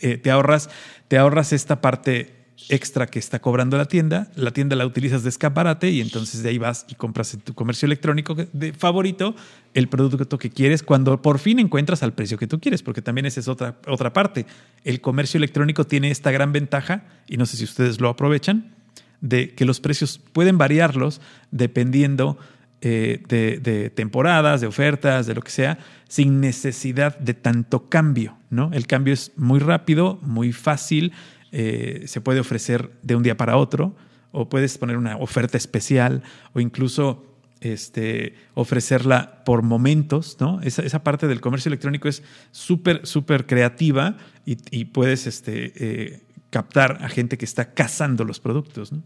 eh, te, ahorras, te ahorras esta parte extra que está cobrando la tienda, la tienda la utilizas de escaparate y entonces de ahí vas y compras en tu comercio electrónico de favorito el producto que quieres cuando por fin encuentras al precio que tú quieres, porque también esa es otra, otra parte. El comercio electrónico tiene esta gran ventaja y no sé si ustedes lo aprovechan, de que los precios pueden variarlos dependiendo eh, de, temporadas, de ofertas, de lo que sea, sin necesidad de tanto cambio. ¿no? El cambio es muy rápido, muy fácil, eh, se puede ofrecer de un día para otro, o puedes poner una oferta especial, o incluso este, ofrecerla por momentos, ¿no? Esa, esa parte del comercio electrónico es súper, súper creativa y, puedes este, eh, captar a gente que está cazando los productos. ¿no?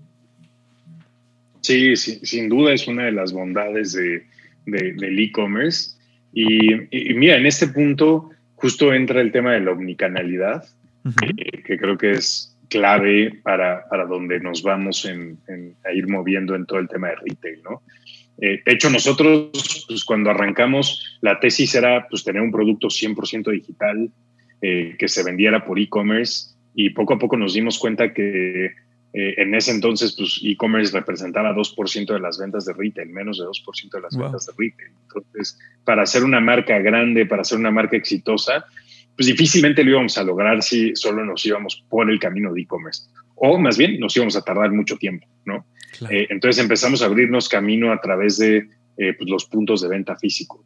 Sí, sin duda es una de las bondades de, del e-commerce. Y, mira, en este punto justo entra el tema de la omnicanalidad, eh, que creo que es clave para, para donde nos vamos en, a ir moviendo en todo el tema de retail, ¿no? Eh, de hecho, nosotros, pues, cuando arrancamos, la tesis era pues, tener un producto 100% digital eh, que se vendiera por e-commerce y poco a poco nos dimos cuenta que eh, en ese entonces pues e-commerce representaba 2% de las ventas de retail, menos de 2% de las ventas de retail. Entonces, para hacer una marca grande, para hacer una marca exitosa, pues difícilmente lo íbamos a lograr si solo nos íbamos por el camino de e-commerce. O más bien, nos íbamos a tardar mucho tiempo, ¿no? Eh, entonces empezamos a abrirnos camino a través de eh, pues, los puntos de venta físico.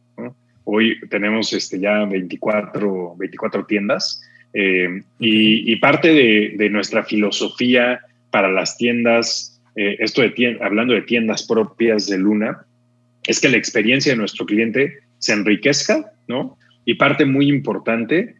Hoy tenemos este, ya 24, 24 tiendas eh, y, parte de, nuestra filosofía para las tiendas, esto de hablando de tiendas propias de Luna, es que la experiencia de nuestro cliente se enriquezca, ¿no? Y parte muy importante,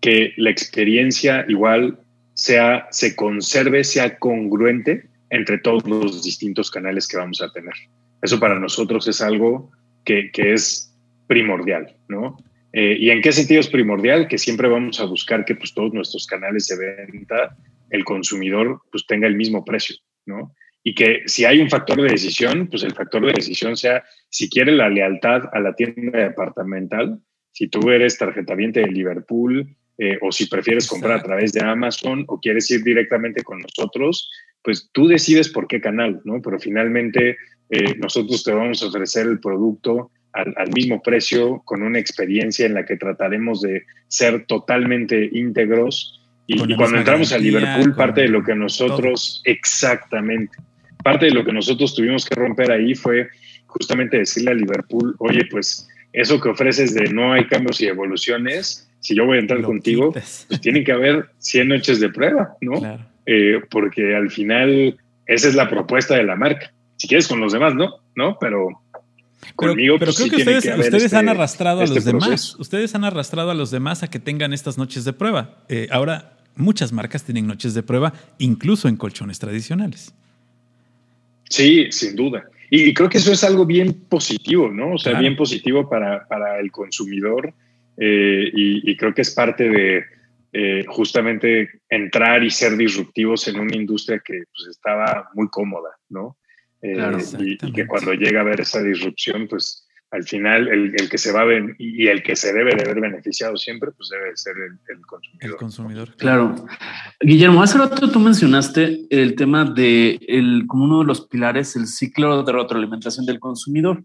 que la experiencia igual sea, se conserve, sea congruente entre todos los distintos canales que vamos a tener. Eso para nosotros es algo que, es primordial, ¿no? Eh, ¿Y en qué sentido es primordial? Que siempre vamos a buscar que pues, todos nuestros canales de venta, el consumidor pues, tenga el mismo precio, ¿no? Y que si hay un factor de decisión, pues el factor de decisión sea si quiere la lealtad a la tienda departamental, si tú eres tarjetaviente de Liverpool eh, o si prefieres comprar a través de Amazon o quieres ir directamente con nosotros, pues tú decides por qué canal, ¿no? Pero finalmente eh, nosotros te vamos a ofrecer el producto al, mismo precio, con una experiencia en la que trataremos de ser totalmente íntegros. Y, cuando entramos a Liverpool, parte de lo que nosotros, exactamente, parte de lo que nosotros tuvimos que romper ahí fue justamente decirle a Liverpool, oye, pues eso que ofreces de no hay cambios y evoluciones, si yo voy a entrar contigo, pues tienen que haber 100 noches de prueba, ¿no? Eh, porque al final esa es la propuesta de la marca. Si quieres con los demás, ¿no? ¿No? Pero conmigo. Pero, pues, creo que ustedes, han este arrastrado a este los demás. Ustedes han arrastrado a los demás a que tengan estas noches de prueba. Eh, ahora, muchas marcas tienen noches de prueba, incluso en colchones tradicionales. Sí, sin duda. Y, creo que eso es algo bien positivo, ¿no? O sea, bien positivo para, para el consumidor. Eh, y, creo que es parte de eh, justamente entrar y ser disruptivos en una industria que pues, estaba muy cómoda, ¿no? Eh, y, que cuando llega a haber esa disrupción, pues al final el, que se va a ver y el que se debe de haber beneficiado siempre, pues debe ser el, consumidor. El consumidor. Claro. Guillermo, hace rato tú mencionaste el tema de el, como uno de los pilares, el ciclo de retroalimentación del consumidor.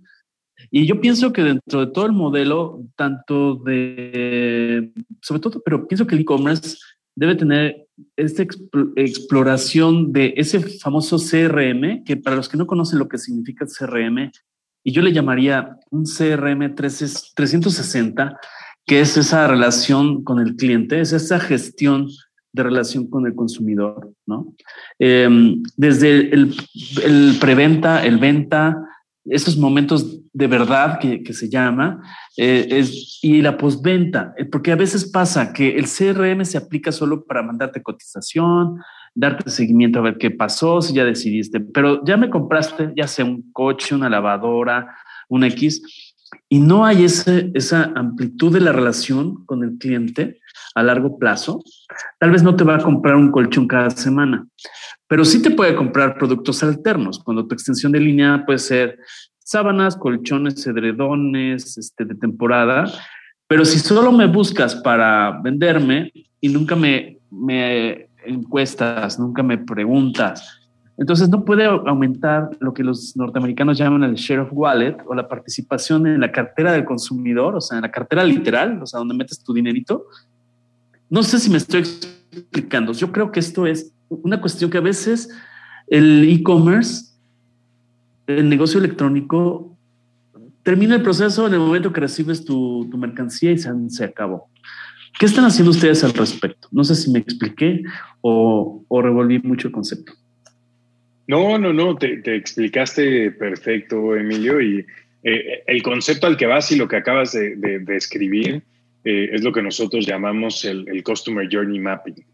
Y yo pienso que dentro de todo el modelo, tanto de, sobre todo, pero pienso que el e-commerce debe tener esta exploración de ese famoso CRM, que para los que no conocen lo que significa CRM, y yo le llamaría un CRM 360, que es esa relación con el cliente, es esa gestión de relación con el consumidor, ¿no? Em, desde el, el, preventa, el venta, esos momentos de verdad que, que se llama, eh, es, y la postventa, eh, porque a veces pasa que el CRM se aplica solo para mandarte cotización, darte seguimiento a ver qué pasó, si ya decidiste, pero ya me compraste, ya sea un coche, una lavadora, un X, y no hay ese, esa amplitud de la relación con el cliente a largo plazo, tal vez no te va a comprar un colchón cada semana, pero sí te puede comprar productos alternos, cuando tu extensión de línea puede ser sábanas, colchones, edredones este, de temporada, pero si solo me buscas para venderme y nunca me, me encuestas, nunca me preguntas, entonces no puede aumentar lo que los norteamericanos llaman el share of wallet o la participación en la cartera del consumidor, o sea, en la cartera literal, o sea, donde metes tu dinerito. No sé si me estoy explicando. Yo creo que esto es una cuestión que a veces el e-commerce, el negocio electrónico, termina el proceso en el momento que recibes tu, mercancía y se, se, acabó. ¿Qué están haciendo ustedes al respecto? No sé si me expliqué o, o revolví mucho el concepto. No, no, no, te, explicaste perfecto, Emilio, y eh, el concepto al que vas y lo que acabas de, describir eh, es lo que nosotros llamamos el, Customer Journey Mapping.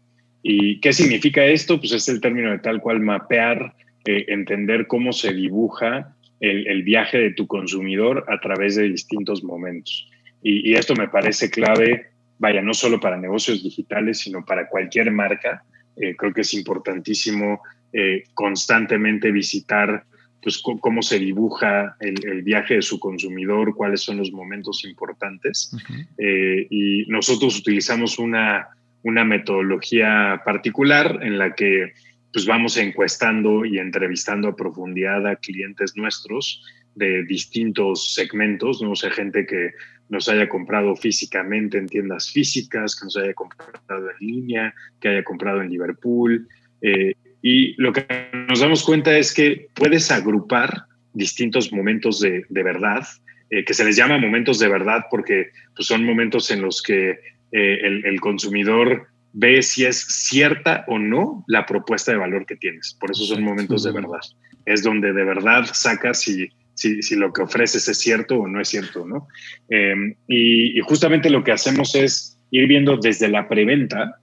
¿Y qué significa esto? Pues es el término de tal cual mapear, eh, entender cómo se dibuja el, viaje de tu consumidor a través de distintos momentos. Y, esto me parece clave, vaya, no solo para negocios digitales, sino para cualquier marca. creo que es importantísimo eh, constantemente visitar pues, cómo se dibuja el, viaje de su consumidor, cuáles son los momentos importantes. Eh, y nosotros utilizamos una, una metodología particular en la que pues vamos encuestando y entrevistando a profundidad a clientes nuestros de distintos segmentos, no sé, gente que nos haya comprado físicamente en tiendas físicas, que nos haya comprado en línea, que haya comprado en Liverpool, eh, y lo que nos damos cuenta es que puedes agrupar distintos momentos de, verdad, eh, que se les llama momentos de verdad porque pues, son momentos en los que eh, el, consumidor ve si es cierta o no la propuesta de valor que tienes. Por eso son momentos de verdad. Es donde de verdad sacas si, si, lo que ofreces es cierto o no es cierto. ¿no? Em, y, y justamente lo que hacemos es ir viendo desde la preventa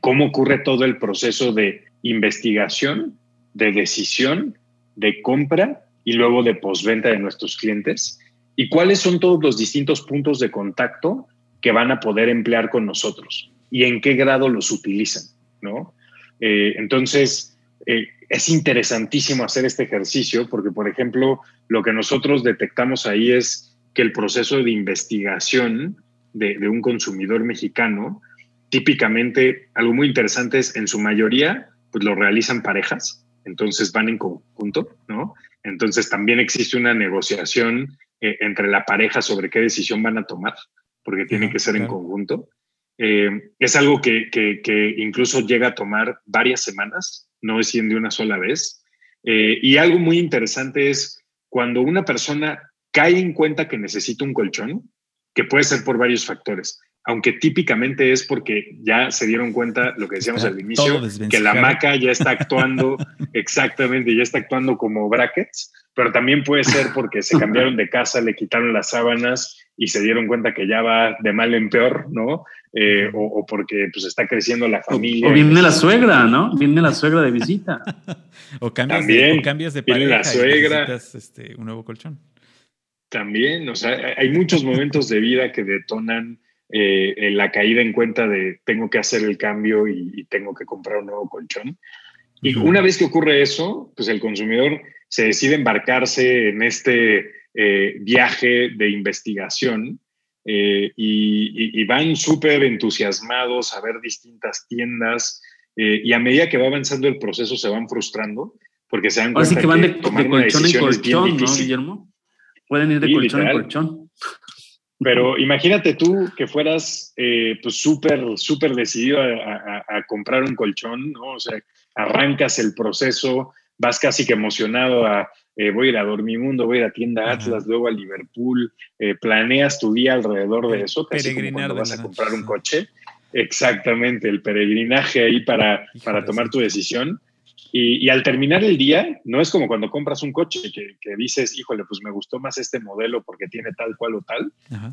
cómo ocurre todo el proceso de investigación, de decisión, de compra y luego de postventa de nuestros clientes y cuáles son todos los distintos puntos de contacto que van a poder emplear con nosotros y en qué grado los utilizan, ¿no? Eh, entonces, eh, es interesantísimo hacer este ejercicio porque, por ejemplo, lo que nosotros detectamos ahí es que el proceso de investigación de un consumidor mexicano, típicamente, algo muy interesante es, en su mayoría, pues lo realizan parejas, entonces van en conjunto, ¿no? Entonces también existe una negociación eh, entre la pareja sobre qué decisión van a tomar, porque tiene que ser en conjunto. Eh, es algo que, que, incluso llega a tomar varias semanas, no es de una sola vez. Eh, y algo muy interesante es cuando una persona cae en cuenta que necesita un colchón, que puede ser por varios factores, aunque típicamente es porque ya se dieron cuenta, lo que decíamos al inicio, que la maca ya está actuando exactamente, ya está actuando como brackets, pero también puede ser porque se cambiaron de casa, le quitaron las sábanas y se dieron cuenta que ya va de mal en peor, ¿no? Eh, o, porque pues está creciendo la familia. O, viene la suegra, ¿no? Viene la suegra de visita. o, cambias de, cambias de pareja la suegra. este, un nuevo colchón. También, o sea, hay muchos momentos de vida que detonan eh, la caída en cuenta de tengo que hacer el cambio y, tengo que comprar un nuevo colchón. Y una vez que ocurre eso, pues el consumidor se decide embarcarse en este eh, viaje de investigación eh, y, van súper entusiasmados a ver distintas tiendas eh, y a medida que va avanzando el proceso se van frustrando porque se dan cuenta Así que van de, colchón en colchón, ¿no, Guillermo? Pueden ir de colchón en colchón. Pero imagínate tú que fueras pues súper, súper decidido a, a, comprar un colchón, ¿no? O sea, arrancas el proceso, vas casi que emocionado a eh, voy a ir a Dormimundo, voy a ir a tienda Atlas, luego a Liverpool, eh, planeas tu día alrededor de eso, casi como cuando vas a comprar un coche. Exactamente, el peregrinaje ahí para, para tomar tu decisión. Y, al terminar el día, no es como cuando compras un coche que, dices, híjole, pues me gustó más este modelo porque tiene tal cual o tal,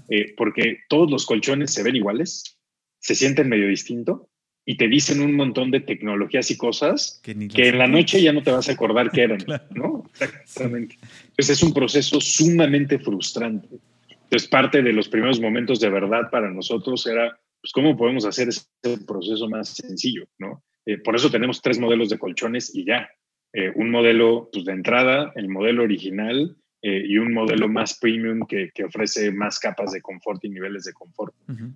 eh, porque todos los colchones se ven iguales, se sienten medio distinto y te dicen un montón de tecnologías y cosas que, en la noche ya no te vas a acordar qué eran, ¿no? Exactamente. Entonces es un proceso sumamente frustrante. Entonces parte de los primeros momentos de verdad para nosotros era, pues, ¿cómo podemos hacer ese proceso más sencillo, ¿no? Eh, por eso tenemos tres modelos de colchones y ya. Eh, un modelo pues, de entrada, el modelo original, eh, y un modelo más premium que, que, ofrece más capas de confort y niveles de confort.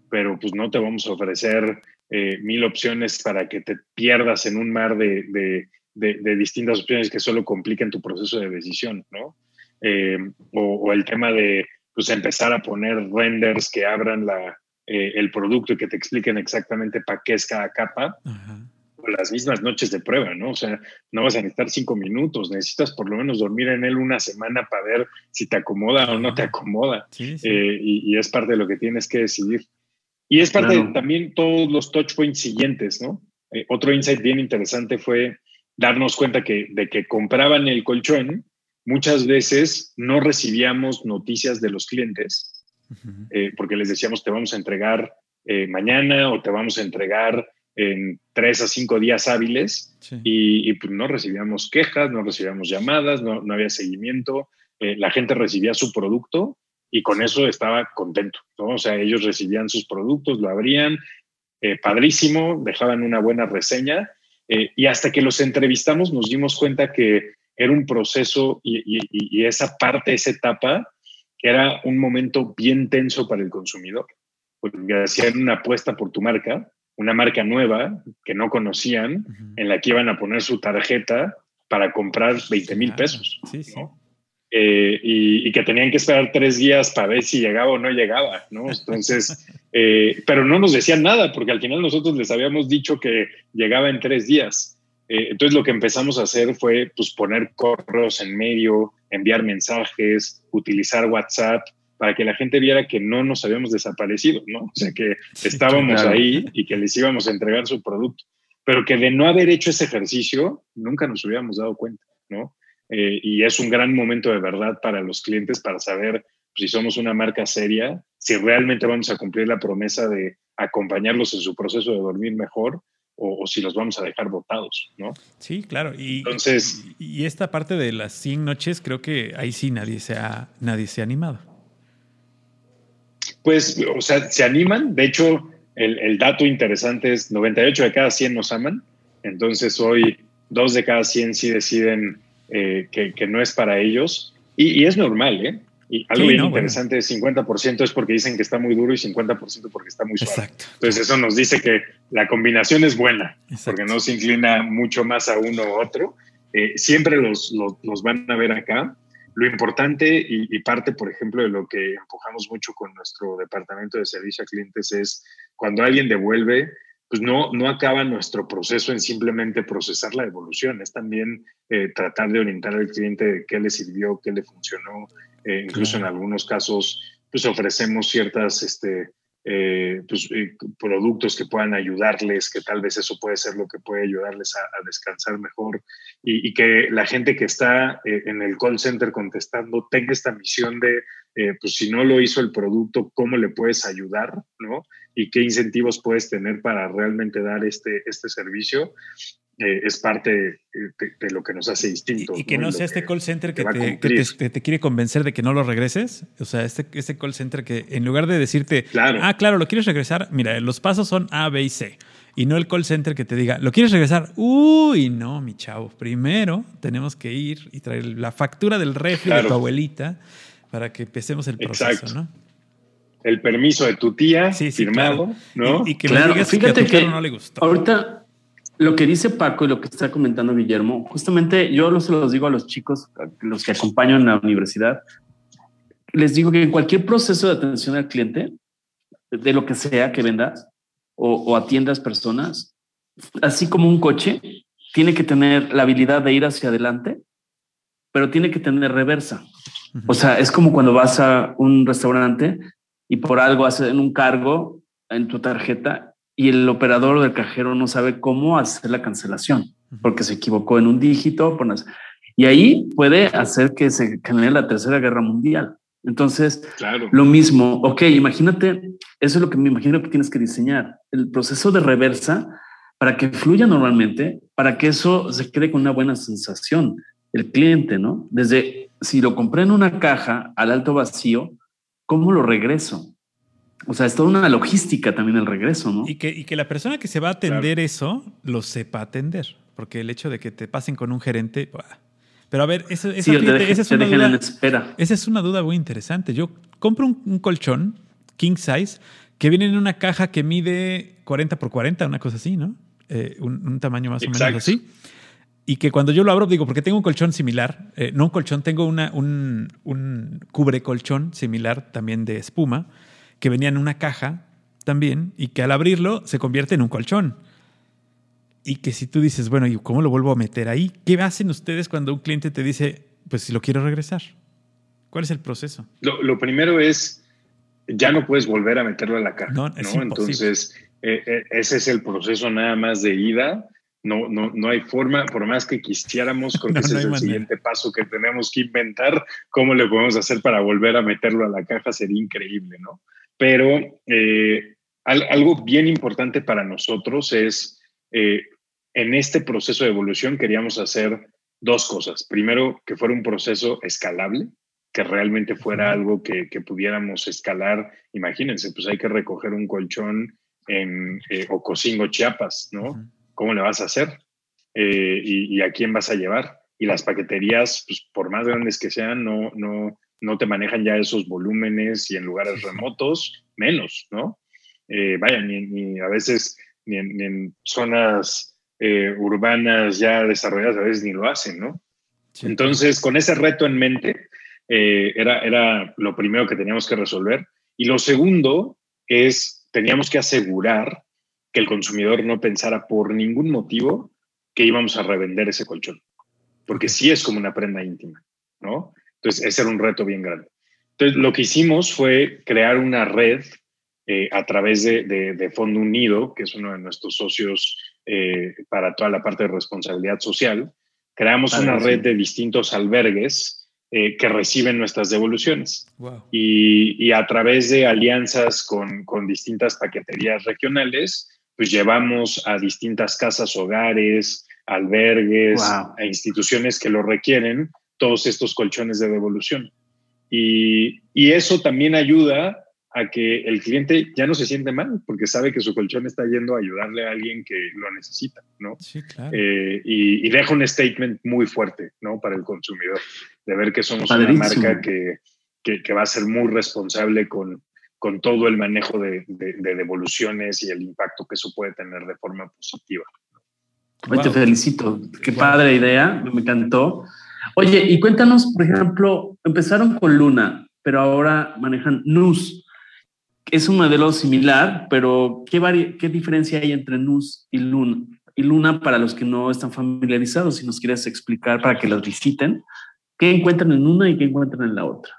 Pero pues no te vamos a ofrecer eh, mil opciones para que te pierdas en un mar de, de, de, distintas opciones que solo compliquen tu proceso de decisión, ¿no? Eh, o, el tema de pues empezar a poner renders que abran la, el producto y que te expliquen exactamente para qué es cada capa las mismas noches de prueba, ¿no? O sea, no vas a necesitar cinco minutos, necesitas por lo menos dormir en él una semana para ver si te acomoda o no te acomoda. Eh, y, es parte de lo que tienes que decidir. Y es parte de también todos los touch points siguientes, ¿no? Eh, otro insight bien interesante fue darnos cuenta que de que compraban el colchón, muchas veces no recibíamos noticias de los clientes, eh, porque les decíamos, te vamos a entregar mañana o te vamos a entregar en tres a cinco días hábiles y, pues no recibíamos quejas, no recibíamos llamadas, no, no había seguimiento, eh, la gente recibía su producto y con eso estaba contento, ¿no? O sea, ellos recibían sus productos, lo abrían, eh, padrísimo, dejaban una buena reseña eh, y hasta que los entrevistamos nos dimos cuenta que era un proceso y, y esa parte, esa etapa, era un momento bien tenso para el consumidor, porque hacían una apuesta por tu marca una marca nueva que no conocían, en la que iban a poner su tarjeta para comprar 20 mil pesos. Eh, y, que tenían que esperar tres días para ver si llegaba o no llegaba, ¿no? Entonces, eh, pero no nos decían nada, porque al final nosotros les habíamos dicho que llegaba en tres días. Eh, entonces lo que empezamos a hacer fue pues, poner correos en medio, enviar mensajes, utilizar WhatsApp, para que la gente viera que no nos habíamos desaparecido, ¿no? O sea, que estábamos ahí y que les íbamos a entregar su producto, pero que de no haber hecho ese ejercicio, nunca nos hubiéramos dado cuenta, ¿no? Eh, y es un gran momento de verdad para los clientes para saber si somos una marca seria, si realmente vamos a cumplir la promesa de acompañarlos en su proceso de dormir mejor o, si los vamos a dejar botados, ¿no? Sí, claro. Y, Entonces, y, esta parte de las 100 noches, creo que ahí sí nadie se ha, nadie se ha animado. Pues, o sea, se animan. De hecho, el, dato interesante es 98 de cada 100 nos aman. Entonces, hoy dos de cada 100 sí deciden eh, que, no es para ellos. Y, es normal, ¿eh? Y algo bien interesante, 50% es porque dicen que está muy duro y 50% porque está muy suave. Exacto. Entonces eso nos dice que la combinación es buena, porque no se inclina mucho más a uno u otro. Eh, siempre los, los, van a ver acá. Lo importante y, y, parte, por ejemplo, de lo que empujamos mucho con nuestro departamento de servicio a clientes es cuando alguien devuelve, pues no, no acaba nuestro proceso en simplemente procesar la evolución, es también eh, tratar de orientar al cliente de qué le sirvió, qué le funcionó, eh, incluso en algunos casos, pues ofrecemos ciertas este, eh, pues, productos que puedan ayudarles, que tal vez eso puede ser lo que puede ayudarles a, descansar mejor y, que la gente que está en el call center contestando tenga esta misión de, pues si no lo hizo el producto, ¿cómo le puedes ayudar? ¿no? y qué incentivos puedes tener para realmente dar este, este servicio. Eh, es parte de, lo que nos hace distintos. Y, que no, sea este call center que, te, te, quiere convencer de que no lo regreses. O sea, este, este call center que en lugar de decirte, ah, claro, lo quieres regresar, mira, los pasos son A, B y C. Y no el call center que te diga, ¿lo quieres regresar? Uy, no, mi chavo. Primero tenemos que ir y traer la factura del refri de tu abuelita para que empecemos el proceso, ¿no? el permiso de tu tía firmado, ¿no? Y, que claro, fíjate que, no le gustó. Ahorita lo que dice Paco y lo que está comentando Guillermo, justamente yo se los digo a los chicos, los que acompañan en la universidad, les digo que en cualquier proceso de atención al cliente, de lo que sea que vendas o, o atiendas personas, así como un coche, tiene que tener la habilidad de ir hacia adelante, pero tiene que tener reversa. O sea, es como cuando vas a un restaurante y por algo hacen un cargo en tu tarjeta y el operador del cajero no sabe cómo hacer la cancelación porque se equivocó en un dígito. Y ahí puede hacer que se genere la tercera guerra mundial. Entonces, lo mismo, ok, imagínate, eso es lo que me imagino que tienes que diseñar, el proceso de reversa para que fluya normalmente, para que eso se quede con una buena sensación, el cliente, ¿no? Desde si lo compré en una caja al alto vacío, ¿cómo lo regreso? O sea, es toda una logística también el regreso, ¿no? Y que, y que la persona que se va a atender eso lo sepa atender, porque el hecho de que te pasen con un gerente... Pero a ver, esa, esa, es una duda, esa es una duda muy interesante. Yo compro un, colchón king size que viene en una caja que mide 40 por 40, una cosa así, ¿no? Eh, un, tamaño más o menos así y que cuando yo lo abro, digo, porque tengo un colchón similar, eh, no un colchón, tengo una, un, un cubre colchón similar también de espuma, que venía en una caja también, y que al abrirlo se convierte en un colchón. Y que si tú dices, bueno, ¿y cómo lo vuelvo a meter ahí? ¿Qué hacen ustedes cuando un cliente te dice, pues si lo quiero regresar? ¿Cuál es el proceso? Lo, primero es, ya no puedes volver a meterlo a la caja. No, Entonces, eh, eh, ese es el proceso nada más de ida no, no, no hay forma, por más que quisiéramos, creo que ese es el siguiente paso que tenemos que inventar, cómo le podemos hacer para volver a meterlo a la caja, sería increíble, ¿no? Pero eh, algo bien importante para nosotros es, eh, en este proceso de evolución queríamos hacer dos cosas. Primero, que fuera un proceso escalable, que realmente fuera algo que, pudiéramos escalar. Imagínense, pues hay que recoger un colchón en eh, Ocosingo, Chiapas, ¿no? ¿cómo le vas a hacer? Eh, y, a quién vas a llevar? Y las paqueterías, pues, por más grandes que sean, no, no, no te manejan ya esos volúmenes y en lugares remotos, menos, ¿no? Eh, vaya, ni, a veces ni en, zonas eh, urbanas ya desarrolladas a veces ni lo hacen, ¿no? Entonces, con ese reto en mente, era, era lo primero que teníamos que resolver. Y lo segundo es, teníamos que asegurar que el consumidor no pensara por ningún motivo que íbamos a revender ese colchón, porque sí es como una prenda íntima, ¿no? Entonces, ese era un reto bien grande. Entonces, lo que hicimos fue crear una red eh, a través de, Fondo Unido, que es uno de nuestros socios eh, para toda la parte de responsabilidad social. Creamos una red de distintos albergues eh, que reciben nuestras devoluciones. Y, y, a través de alianzas con, con distintas paqueterías regionales, pues llevamos a distintas casas, hogares, albergues, a instituciones que lo requieren, todos estos colchones de devolución. Y, eso también ayuda a que el cliente ya no se siente mal, porque sabe que su colchón está yendo a ayudarle a alguien que lo necesita, ¿no? Sí, claro. Eh, y, deja un statement muy fuerte, ¿no? Para el consumidor, de ver que somos una marca que, que, va a ser muy responsable con, con todo el manejo de, devoluciones y el impacto que eso puede tener de forma positiva. Te felicito. Qué padre idea, me encantó. Oye, y cuéntanos, por ejemplo, empezaron con Luna, pero ahora manejan NUS. Es un modelo similar, pero ¿qué, qué diferencia hay entre NUS y Luna? Y Luna, para los que no están familiarizados, si nos quieres explicar para que los visiten, ¿qué encuentran en una y qué encuentran en la otra?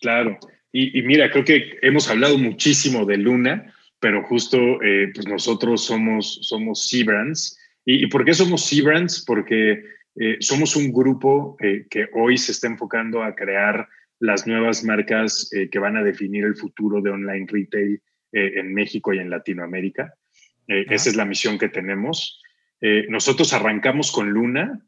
Claro. Y, mira, creo que hemos hablado muchísimo de Luna, pero justo eh, pues nosotros somos, somos C-Brands. ¿Y, por qué somos C-Brands? Porque eh, somos un grupo eh, que hoy se está enfocando a crear las nuevas marcas que van a definir el futuro de online retail en México y en Latinoamérica. esa es la misión que tenemos. nosotros arrancamos con Luna,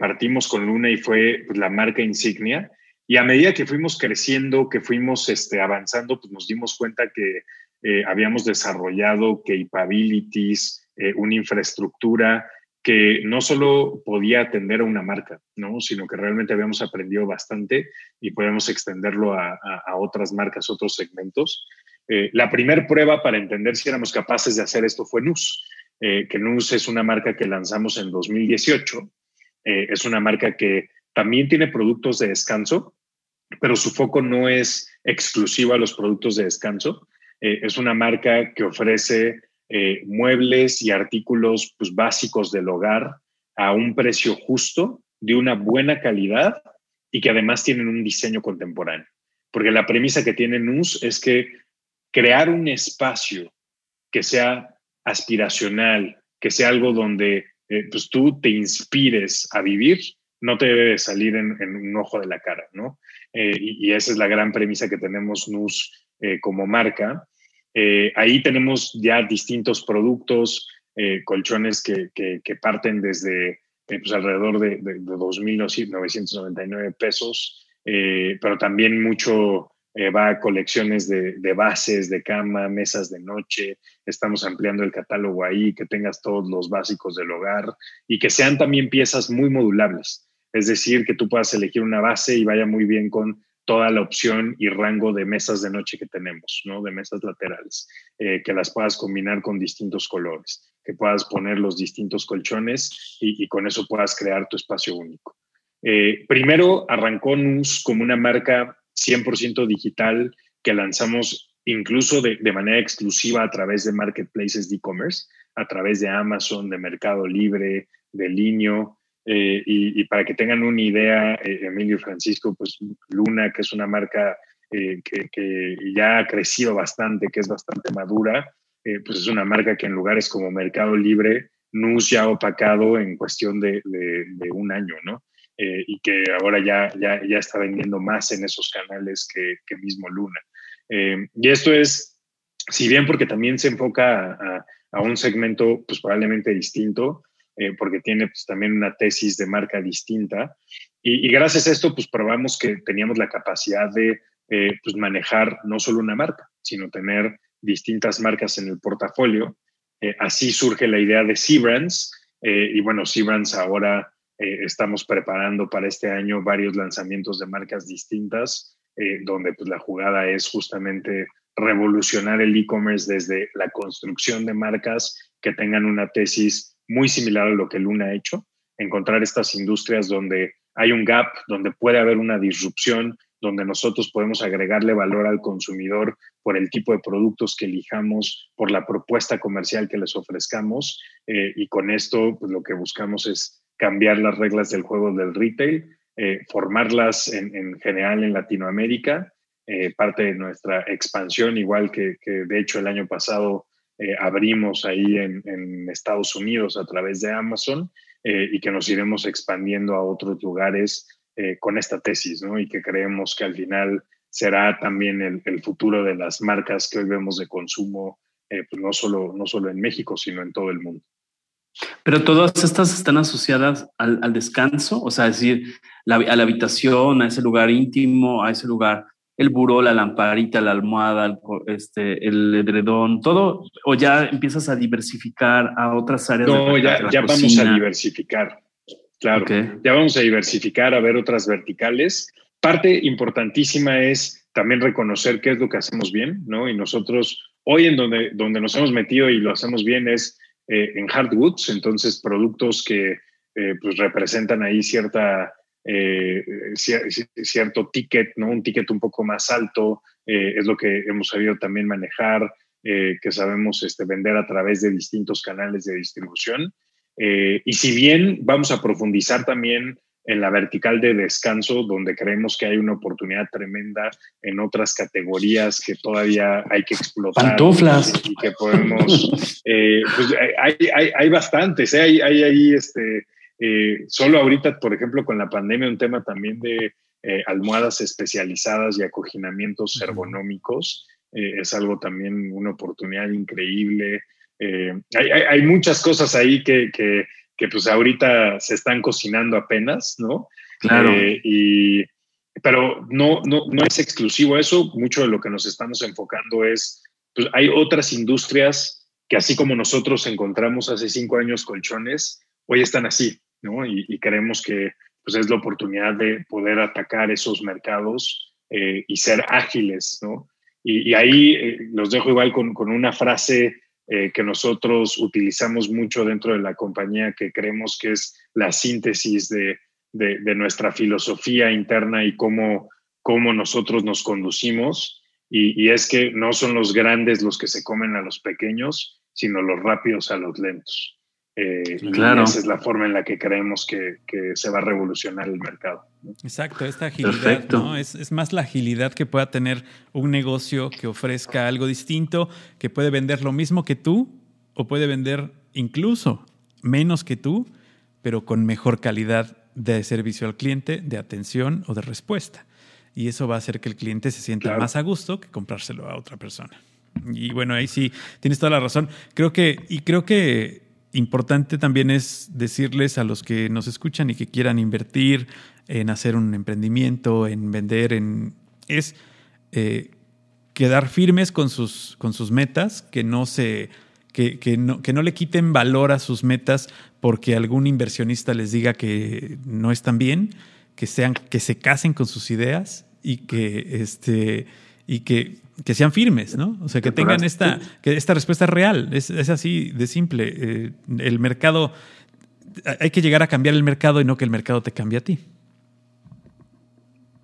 partimos con Luna y fue pues, la marca insignia. Y a medida que fuimos creciendo, que fuimos este, avanzando, pues nos dimos cuenta que eh, habíamos desarrollado capabilities, eh, una infraestructura que no solo podía atender a una marca, ¿no? sino que realmente habíamos aprendido bastante y podemos extenderlo a, otras marcas, otros segmentos. Eh, la primera prueba para entender si éramos capaces de hacer esto fue NUS, que NUS es una marca que lanzamos en 2018. es una marca que también tiene productos de descanso, pero su foco no es exclusivo a los productos de descanso. Eh, es una marca que ofrece eh, muebles y artículos pues, básicos del hogar a un precio justo, de una buena calidad y que además tienen un diseño contemporáneo. Porque la premisa que tiene NUS es que crear un espacio que sea aspiracional, que sea algo donde eh, pues, tú te inspires a vivir, no te debe salir en, un ojo de la cara, ¿no? Eh, y, esa es la gran premisa que tenemos NUS como marca. Eh, ahí tenemos ya distintos productos, colchones que, parten desde pues alrededor de, de, de 2.999 pesos, pero también mucho va a colecciones de, bases de cama, mesas de noche. Estamos ampliando el catálogo ahí, que tengas todos los básicos del hogar y que sean también piezas muy modulables. Es decir, que tú puedas elegir una base y vaya muy bien con toda la opción y rango de mesas de noche que tenemos, ¿no? De mesas laterales, eh, que las puedas combinar con distintos colores, que puedas poner los distintos colchones y, con eso puedas crear tu espacio único. Eh, primero arrancó NUS como una marca 100% digital que lanzamos incluso de, de, manera exclusiva a través de marketplaces de e-commerce, a través de Amazon, de Mercado Libre, de Linio, eh, y, para que tengan una idea, eh, Emilio y Francisco, pues Luna, que es una marca eh, que, ya ha crecido bastante, que es bastante madura, pues es una marca que en lugares como Mercado Libre, NUS ya ha opacado en cuestión de, un año, ¿no? y que ahora ya, ya, ya, está vendiendo más en esos canales que, que mismo Luna. y esto es, si bien porque también se enfoca a, a un segmento pues probablemente distinto, eh, porque tiene pues, también una tesis de marca distinta. Y, gracias a esto, pues probamos que teníamos la capacidad de eh, pues, manejar no solo una marca, sino tener distintas marcas en el portafolio. Eh, así surge la idea de C-Brands. y bueno, C-Brands ahora estamos preparando para este año varios lanzamientos de marcas distintas, donde pues, la jugada es justamente revolucionar el e-commerce desde la construcción de marcas que tengan una tesis muy similar a lo que Luna ha hecho, encontrar estas industrias donde hay un gap, donde puede haber una disrupción, donde nosotros podemos agregarle valor al consumidor por el tipo de productos que elijamos, por la propuesta comercial que les ofrezcamos. Eh, y con esto, pues lo que buscamos es cambiar las reglas del juego del retail, eh, formarlas en, general en Latinoamérica, eh, parte de nuestra expansión, igual que, que de hecho el año pasado eh, abrimos ahí en, Estados Unidos a través de Amazon eh, y que nos iremos expandiendo a otros lugares eh, con esta tesis, ¿no? Y que creemos que al final será también el, futuro de las marcas que hoy vemos de consumo, pues no, solo, no solo en México, sino en todo el mundo. Pero todas estas están asociadas al, descanso, o sea, decir, a la habitación, a ese lugar íntimo, a ese lugar el buró, la lamparita, la almohada, el, este, el edredón, todo, o ya empiezas a diversificar a otras áreas? No, ya, ya vamos a diversificar, claro. Ya vamos a diversificar, a ver otras verticales. parte importantísima es también reconocer qué es lo que hacemos bien, ¿no? Y nosotros hoy en donde, donde nos hemos metido y lo hacemos bien es eh, en hardwoods, entonces productos que eh, pues representan ahí cierta, eh, cierto ticket, ¿no? Un ticket un poco más alto, es lo que hemos sabido también manejar, que sabemos este, vender a través de distintos canales de distribución. y si bien vamos a profundizar también en la vertical de descanso, donde creemos que hay una oportunidad tremenda en otras categorías que todavía hay que explotar. Pantuflas. Y que podemos, eh, pues hay, hay, hay bastantes, ¿eh? hay, hay ahí, este, eh, solo ahorita, por ejemplo, con la pandemia, un tema también de almohadas especializadas y acoginamientos ergonómicos, es algo también una oportunidad increíble. Hay, hay, hay, muchas cosas ahí que, que que pues ahorita se están cocinando apenas, ¿no? Claro. Eh, y, pero no, no, no es exclusivo eso, mucho de lo que nos estamos enfocando es, pues hay otras industrias que así como nosotros encontramos hace cinco años colchones, hoy están así, ¿no? Y, creemos que pues es la oportunidad de poder atacar esos mercados eh, y ser ágiles, ¿no? Y, ahí eh, los dejo igual con, con una frase eh, que nosotros utilizamos mucho dentro de la compañía, que creemos que es la síntesis de, de, nuestra filosofía interna y cómo, cómo nosotros nos conducimos. Y, y, es que no son los grandes los que se comen a los pequeños, sino los rápidos a los lentos. Eh, claro. esa es la forma en la que creemos que, se va a revolucionar el mercado. Exacto, esta agilidad, ¿no? Es, es, más la agilidad que pueda tener un negocio que ofrezca algo distinto, que puede vender lo mismo que tú o puede vender incluso menos que tú, pero con mejor calidad de servicio al cliente, de atención o de respuesta. Y eso va a hacer que el cliente se sienta más a gusto que comprárselo a otra persona. Y bueno, ahí sí, tienes toda la razón. Creo que, y creo que importante también es decirles a los que nos escuchan y que quieran invertir en hacer un emprendimiento, en vender, en es eh, quedar firmes con sus, con sus metas, que no se que, que, no, que no le quiten valor a sus metas porque algún inversionista les diga que no están bien, que sean, que se casen con sus ideas y que este y que que sean firmes, ¿no? O sea, que tengan esta, que esta respuesta real. Es, así de simple. Eh, el mercado, hay que llegar a cambiar el mercado y no que el mercado te cambie a ti.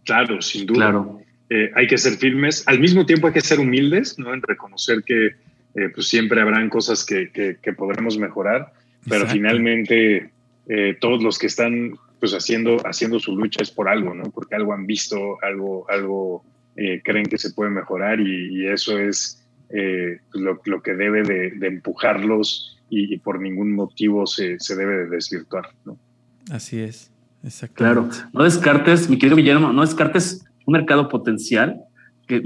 Claro, sin duda. Claro. Eh, hay que ser firmes. Al mismo tiempo hay que ser humildes, ¿no? En reconocer que eh, pues siempre habrán cosas que, que, podremos mejorar, pero finalmente todos los que están pues haciendo, haciendo su lucha es por algo, ¿no? Porque algo han visto, algo, algo eh, creen que se puede mejorar y, eso es eh, lo, que debe de, empujarlos y, por ningún motivo se, debe de desvirtuar. ¿no? Así es, exacto. Claro, no descartes, mi querido Guillermo, no descartes un mercado potencial. Que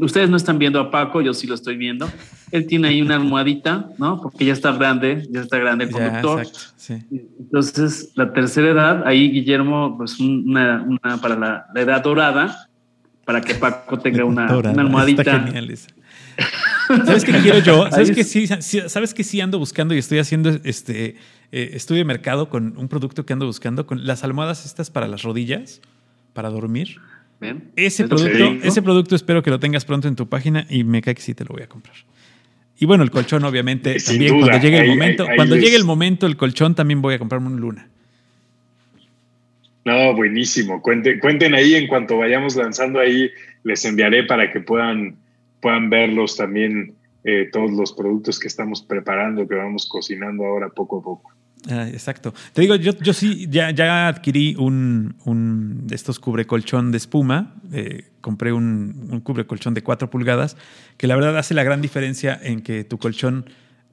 ustedes no están viendo a Paco, yo sí lo estoy viendo. Él tiene ahí una almohadita, ¿no? Porque ya está grande, ya está grande el conductor. Entonces, la tercera edad, ahí Guillermo, pues una, una para la, la edad dorada, para que Paco tenga una, almohadita. Está genial esa. ¿Sabes qué quiero yo? ¿Sabes que sí, sabes que sí ando buscando y estoy haciendo este eh, estudio de mercado con un producto que ando buscando con las almohadas estas para las rodillas para dormir. Ese producto, ese producto espero que lo tengas pronto en tu página y me cae que sí te lo voy a comprar. Y bueno, el colchón obviamente también cuando llegue el momento, cuando llegue el momento el colchón también voy a comprarme un Luna. No, buenísimo. Cuenten, cuenten ahí en cuanto vayamos lanzando ahí, les enviaré para que puedan, puedan verlos también eh, todos los productos que estamos preparando, que vamos cocinando ahora poco a poco. Ah, exacto. Te digo, yo, yo sí, ya, ya adquirí un, un de estos cubre colchón de espuma. Eh, compré un, un cubre colchón de 4 pulgadas, que la verdad hace la gran diferencia en que tu colchón,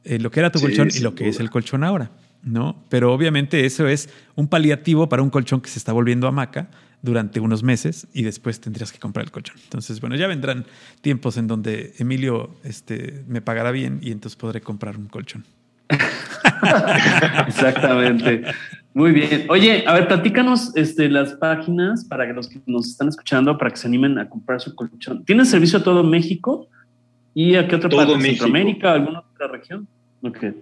eh, lo que era tu colchón y lo que es el colchón ahora. ¿No? Pero obviamente eso es un paliativo para un colchón que se está volviendo hamaca durante unos meses y después tendrías que comprar el colchón. Entonces, bueno, ya vendrán tiempos en donde Emilio este, me pagará bien y entonces podré comprar un colchón. Exactamente. Muy bien. Oye, a ver, platícanos este, las páginas para que los que nos están escuchando, para que se animen a comprar su colchón. ¿Tienes servicio a todo México? ¿Y a qué otra parte? ¿Centroamérica? ¿Alguna otra región?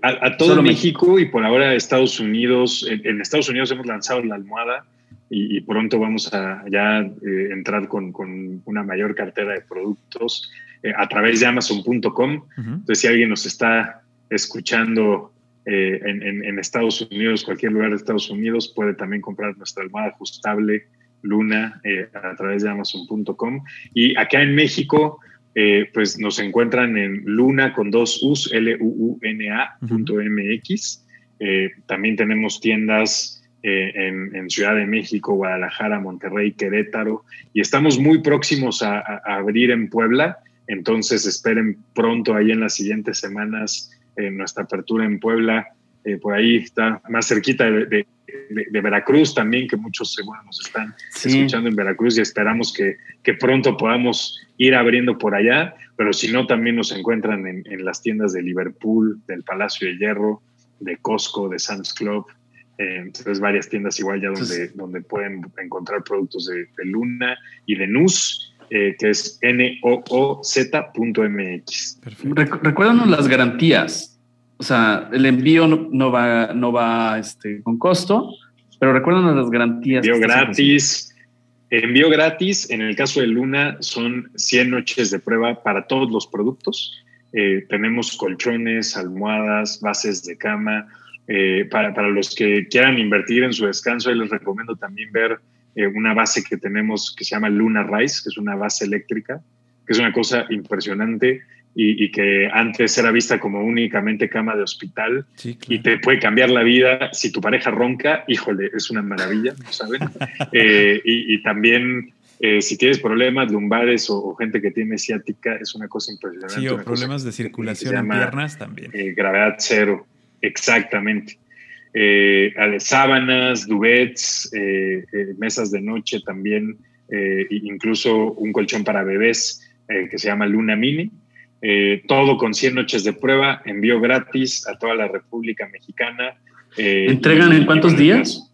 A, todo México y por ahora Estados Unidos. En, Estados Unidos hemos lanzado la almohada y, pronto vamos a ya eh, entrar con, con, una mayor cartera de productos eh, a través de amazon.com. Entonces, si alguien nos está escuchando eh, en, en, Estados Unidos, cualquier lugar de Estados Unidos, puede también comprar nuestra almohada ajustable Luna a través de amazon.com. Y acá en México, pues nos encuentran en luna con dos U's, L-U-U-N-A.mx. también tenemos tiendas eh, en, Ciudad de México, Guadalajara, Monterrey, Querétaro, y estamos muy próximos a, abrir en Puebla, entonces esperen pronto ahí en las siguientes semanas eh, nuestra apertura en Puebla, eh, por ahí está más cerquita de, Veracruz también, que muchos seguro nos están escuchando en Veracruz y esperamos que, que, pronto podamos ir abriendo por allá, pero si no, también nos encuentran en, en las tiendas de Liverpool, del Palacio de Hierro, de Costco, de Sam's Club, entonces, varias tiendas igual ya donde, donde pueden encontrar productos de, Luna y de NUS, eh, que es nooz.mx. Recuérdanos las garantías. O sea, el envío no, va, no va este, con costo, pero recuérdanos las garantías. Envío gratis. Envío gratis, en el caso de Luna, son 100 noches de prueba para todos los productos. Eh, tenemos colchones, almohadas, bases de cama, eh, para, para, los que quieran invertir en su descanso, les recomiendo también ver eh, una base que tenemos que se llama Luna Rise, que es una base eléctrica, que es una cosa impresionante y, que antes era vista como únicamente cama de hospital y te puede cambiar la vida. Si tu pareja ronca, híjole, es una maravilla, ¿saben? Eh, y, también si tienes problemas lumbares o, gente que tiene ciática, es una cosa impresionante. Sí, o problemas de circulación en piernas también. gravedad cero. Exactamente. Eh, sábanas, duvets, eh, eh, mesas de noche también, eh, incluso un colchón para bebés que se llama Luna Mini. Todo con 100 noches de prueba, envío gratis a toda la República Mexicana. ¿Entregan en cuántos días?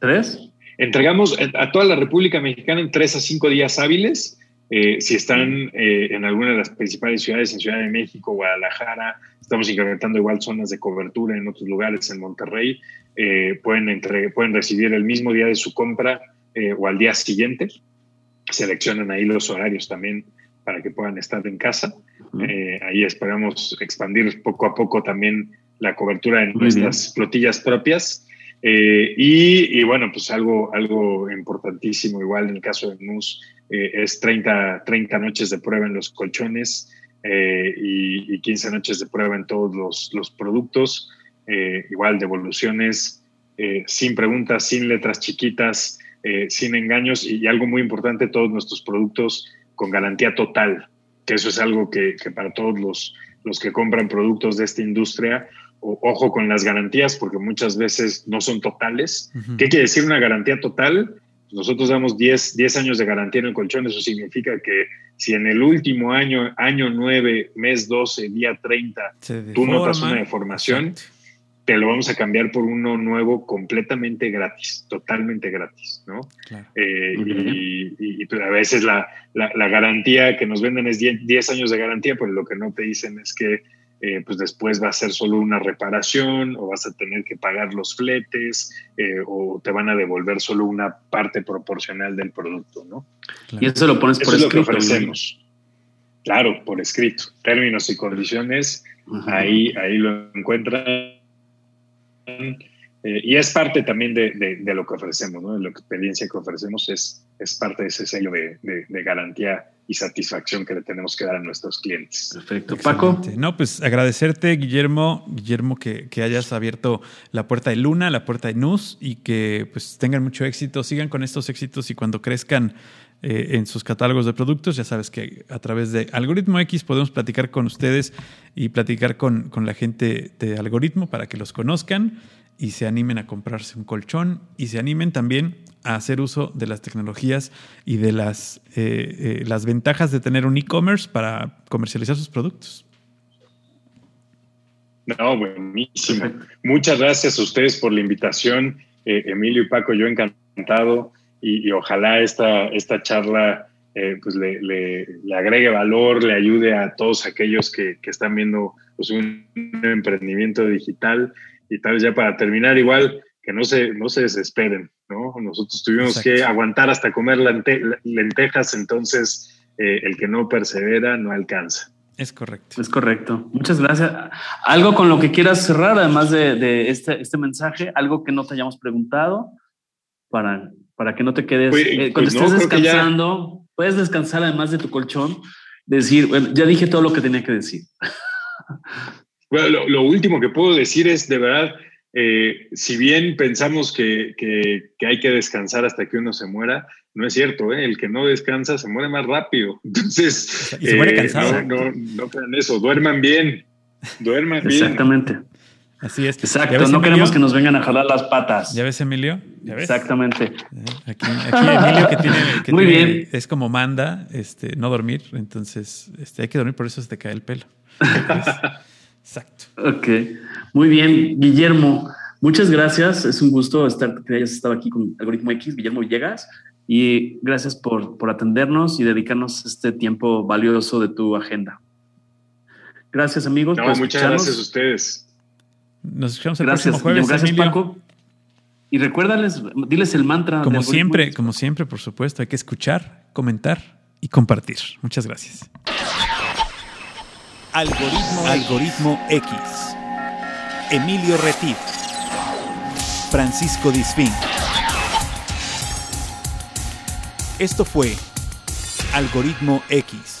¿Tres? Entregamos a toda la República Mexicana en tres a cinco días hábiles. si están en alguna de las principales ciudades, en Ciudad de México, Guadalajara, Estamos incrementando igual zonas de cobertura en otros lugares en Monterrey. Eh, pueden, entre, pueden recibir el mismo día de su compra eh, o al día siguiente. Seleccionan ahí los horarios también para que puedan estar en casa. Eh, ahí esperamos expandir poco a poco también la cobertura en nuestras flotillas propias. y, bueno, pues algo, algo importantísimo, igual en el caso de NUS, es 30, 30 noches de prueba en los colchones, eh, y, 15 noches de prueba en todos los, productos. Eh, igual devoluciones eh, sin preguntas, sin letras chiquitas, sin engaños y, algo muy importante, todos nuestros productos con garantía total, que eso es algo que, para todos los, los que compran productos de esta industria, ojo con las garantías porque muchas veces no son totales. ¿Qué quiere decir una garantía total? Nosotros damos 10, 10 años de garantía en el colchón, eso significa que si en el último año, año 9, mes 12, día 30, tú notas una deformación, te lo vamos a cambiar por uno nuevo completamente gratis, totalmente gratis, ¿no? Eh, y, pues, a veces la, la, garantía que nos venden es 10 años de garantía, pero lo que no te dicen es que eh, pues después va a ser solo una reparación o vas a tener que pagar los fletes eh, o te van a devolver solo una parte proporcional del producto, ¿no? Y eso lo pones por escrito. Es lo que ofrecemos. Claro, por escrito. Términos y condiciones, ahí, ahí lo encuentran. Eh, y es parte también de, lo que ofrecemos, ¿no? De la experiencia que ofrecemos es, es parte de ese sello de, de garantía y satisfacción que le tenemos que dar a nuestros clientes. Perfecto. Paco. No, pues agradecerte, Guillermo, Guillermo, que, hayas abierto la puerta de Luna, la puerta de NUS y que pues tengan mucho éxito, sigan con estos éxitos y cuando crezcan eh, en sus catálogos de productos, ya sabes que a través de Algoritmo X podemos platicar con ustedes y platicar con, con la gente de Algoritmo para que los conozcan y se animen a comprarse un colchón y se animen también a hacer uso de las tecnologías y de las, eh, eh, las ventajas de tener un e-commerce para comercializar sus productos. No, buenísimo. Muchas gracias a ustedes por la invitación, Emilio y Paco, yo encantado y, ojalá esta, esta charla pues le, le, agregue valor, le ayude a todos aquellos que, están viendo pues, un emprendimiento digital. Y tal vez ya para terminar, igual que no se, no se desesperen, ¿no? Nosotros tuvimos que aguantar hasta comer lentejas, entonces eh, el que no persevera no alcanza. Es correcto. Es correcto. Muchas gracias. Algo con lo que quieras cerrar, además de, este, este, mensaje, algo que no te hayamos preguntado para, para que no te quedes. Pues, eh, cuando pues estés descansando, puedes descansar además de tu colchón, decir, bueno, ya dije todo lo que tenía que decir. Bueno, lo, último que puedo decir es, de verdad, eh, si bien pensamos que, hay que descansar hasta que uno se muera, no es cierto, ¿eh? el que no descansa se muere más rápido. Entonces, y se muere eh, cansado. No, no, crean eso, duerman bien, duerman bien. Exactamente. Así es. Exacto, no queremos que nos vengan a jalar las patas. ¿Ya ves, Emilio? Exactamente. Eh, aquí, Emilio que tiene, Muy bien. es como manda, este, no dormir, entonces este, hay que dormir, por eso se te cae el pelo. Exacto. Ok, muy bien, Guillermo. Muchas gracias. Es un gusto estar que hayas estado aquí con Algoritmo X, Guillermo Villegas, y gracias por, por atendernos y dedicarnos este tiempo valioso de tu agenda. Gracias, amigos. No, muchas gracias a ustedes. Nos escuchamos el próximo jueves. Gracias, Paco. Y recuérdales, diles el mantra. Como siempre, como siempre, por supuesto, hay que escuchar, comentar y compartir. Muchas gracias. Algoritmo, Algoritmo X. Emilio Retif. Francisco Disfín. Esto fue Algoritmo X.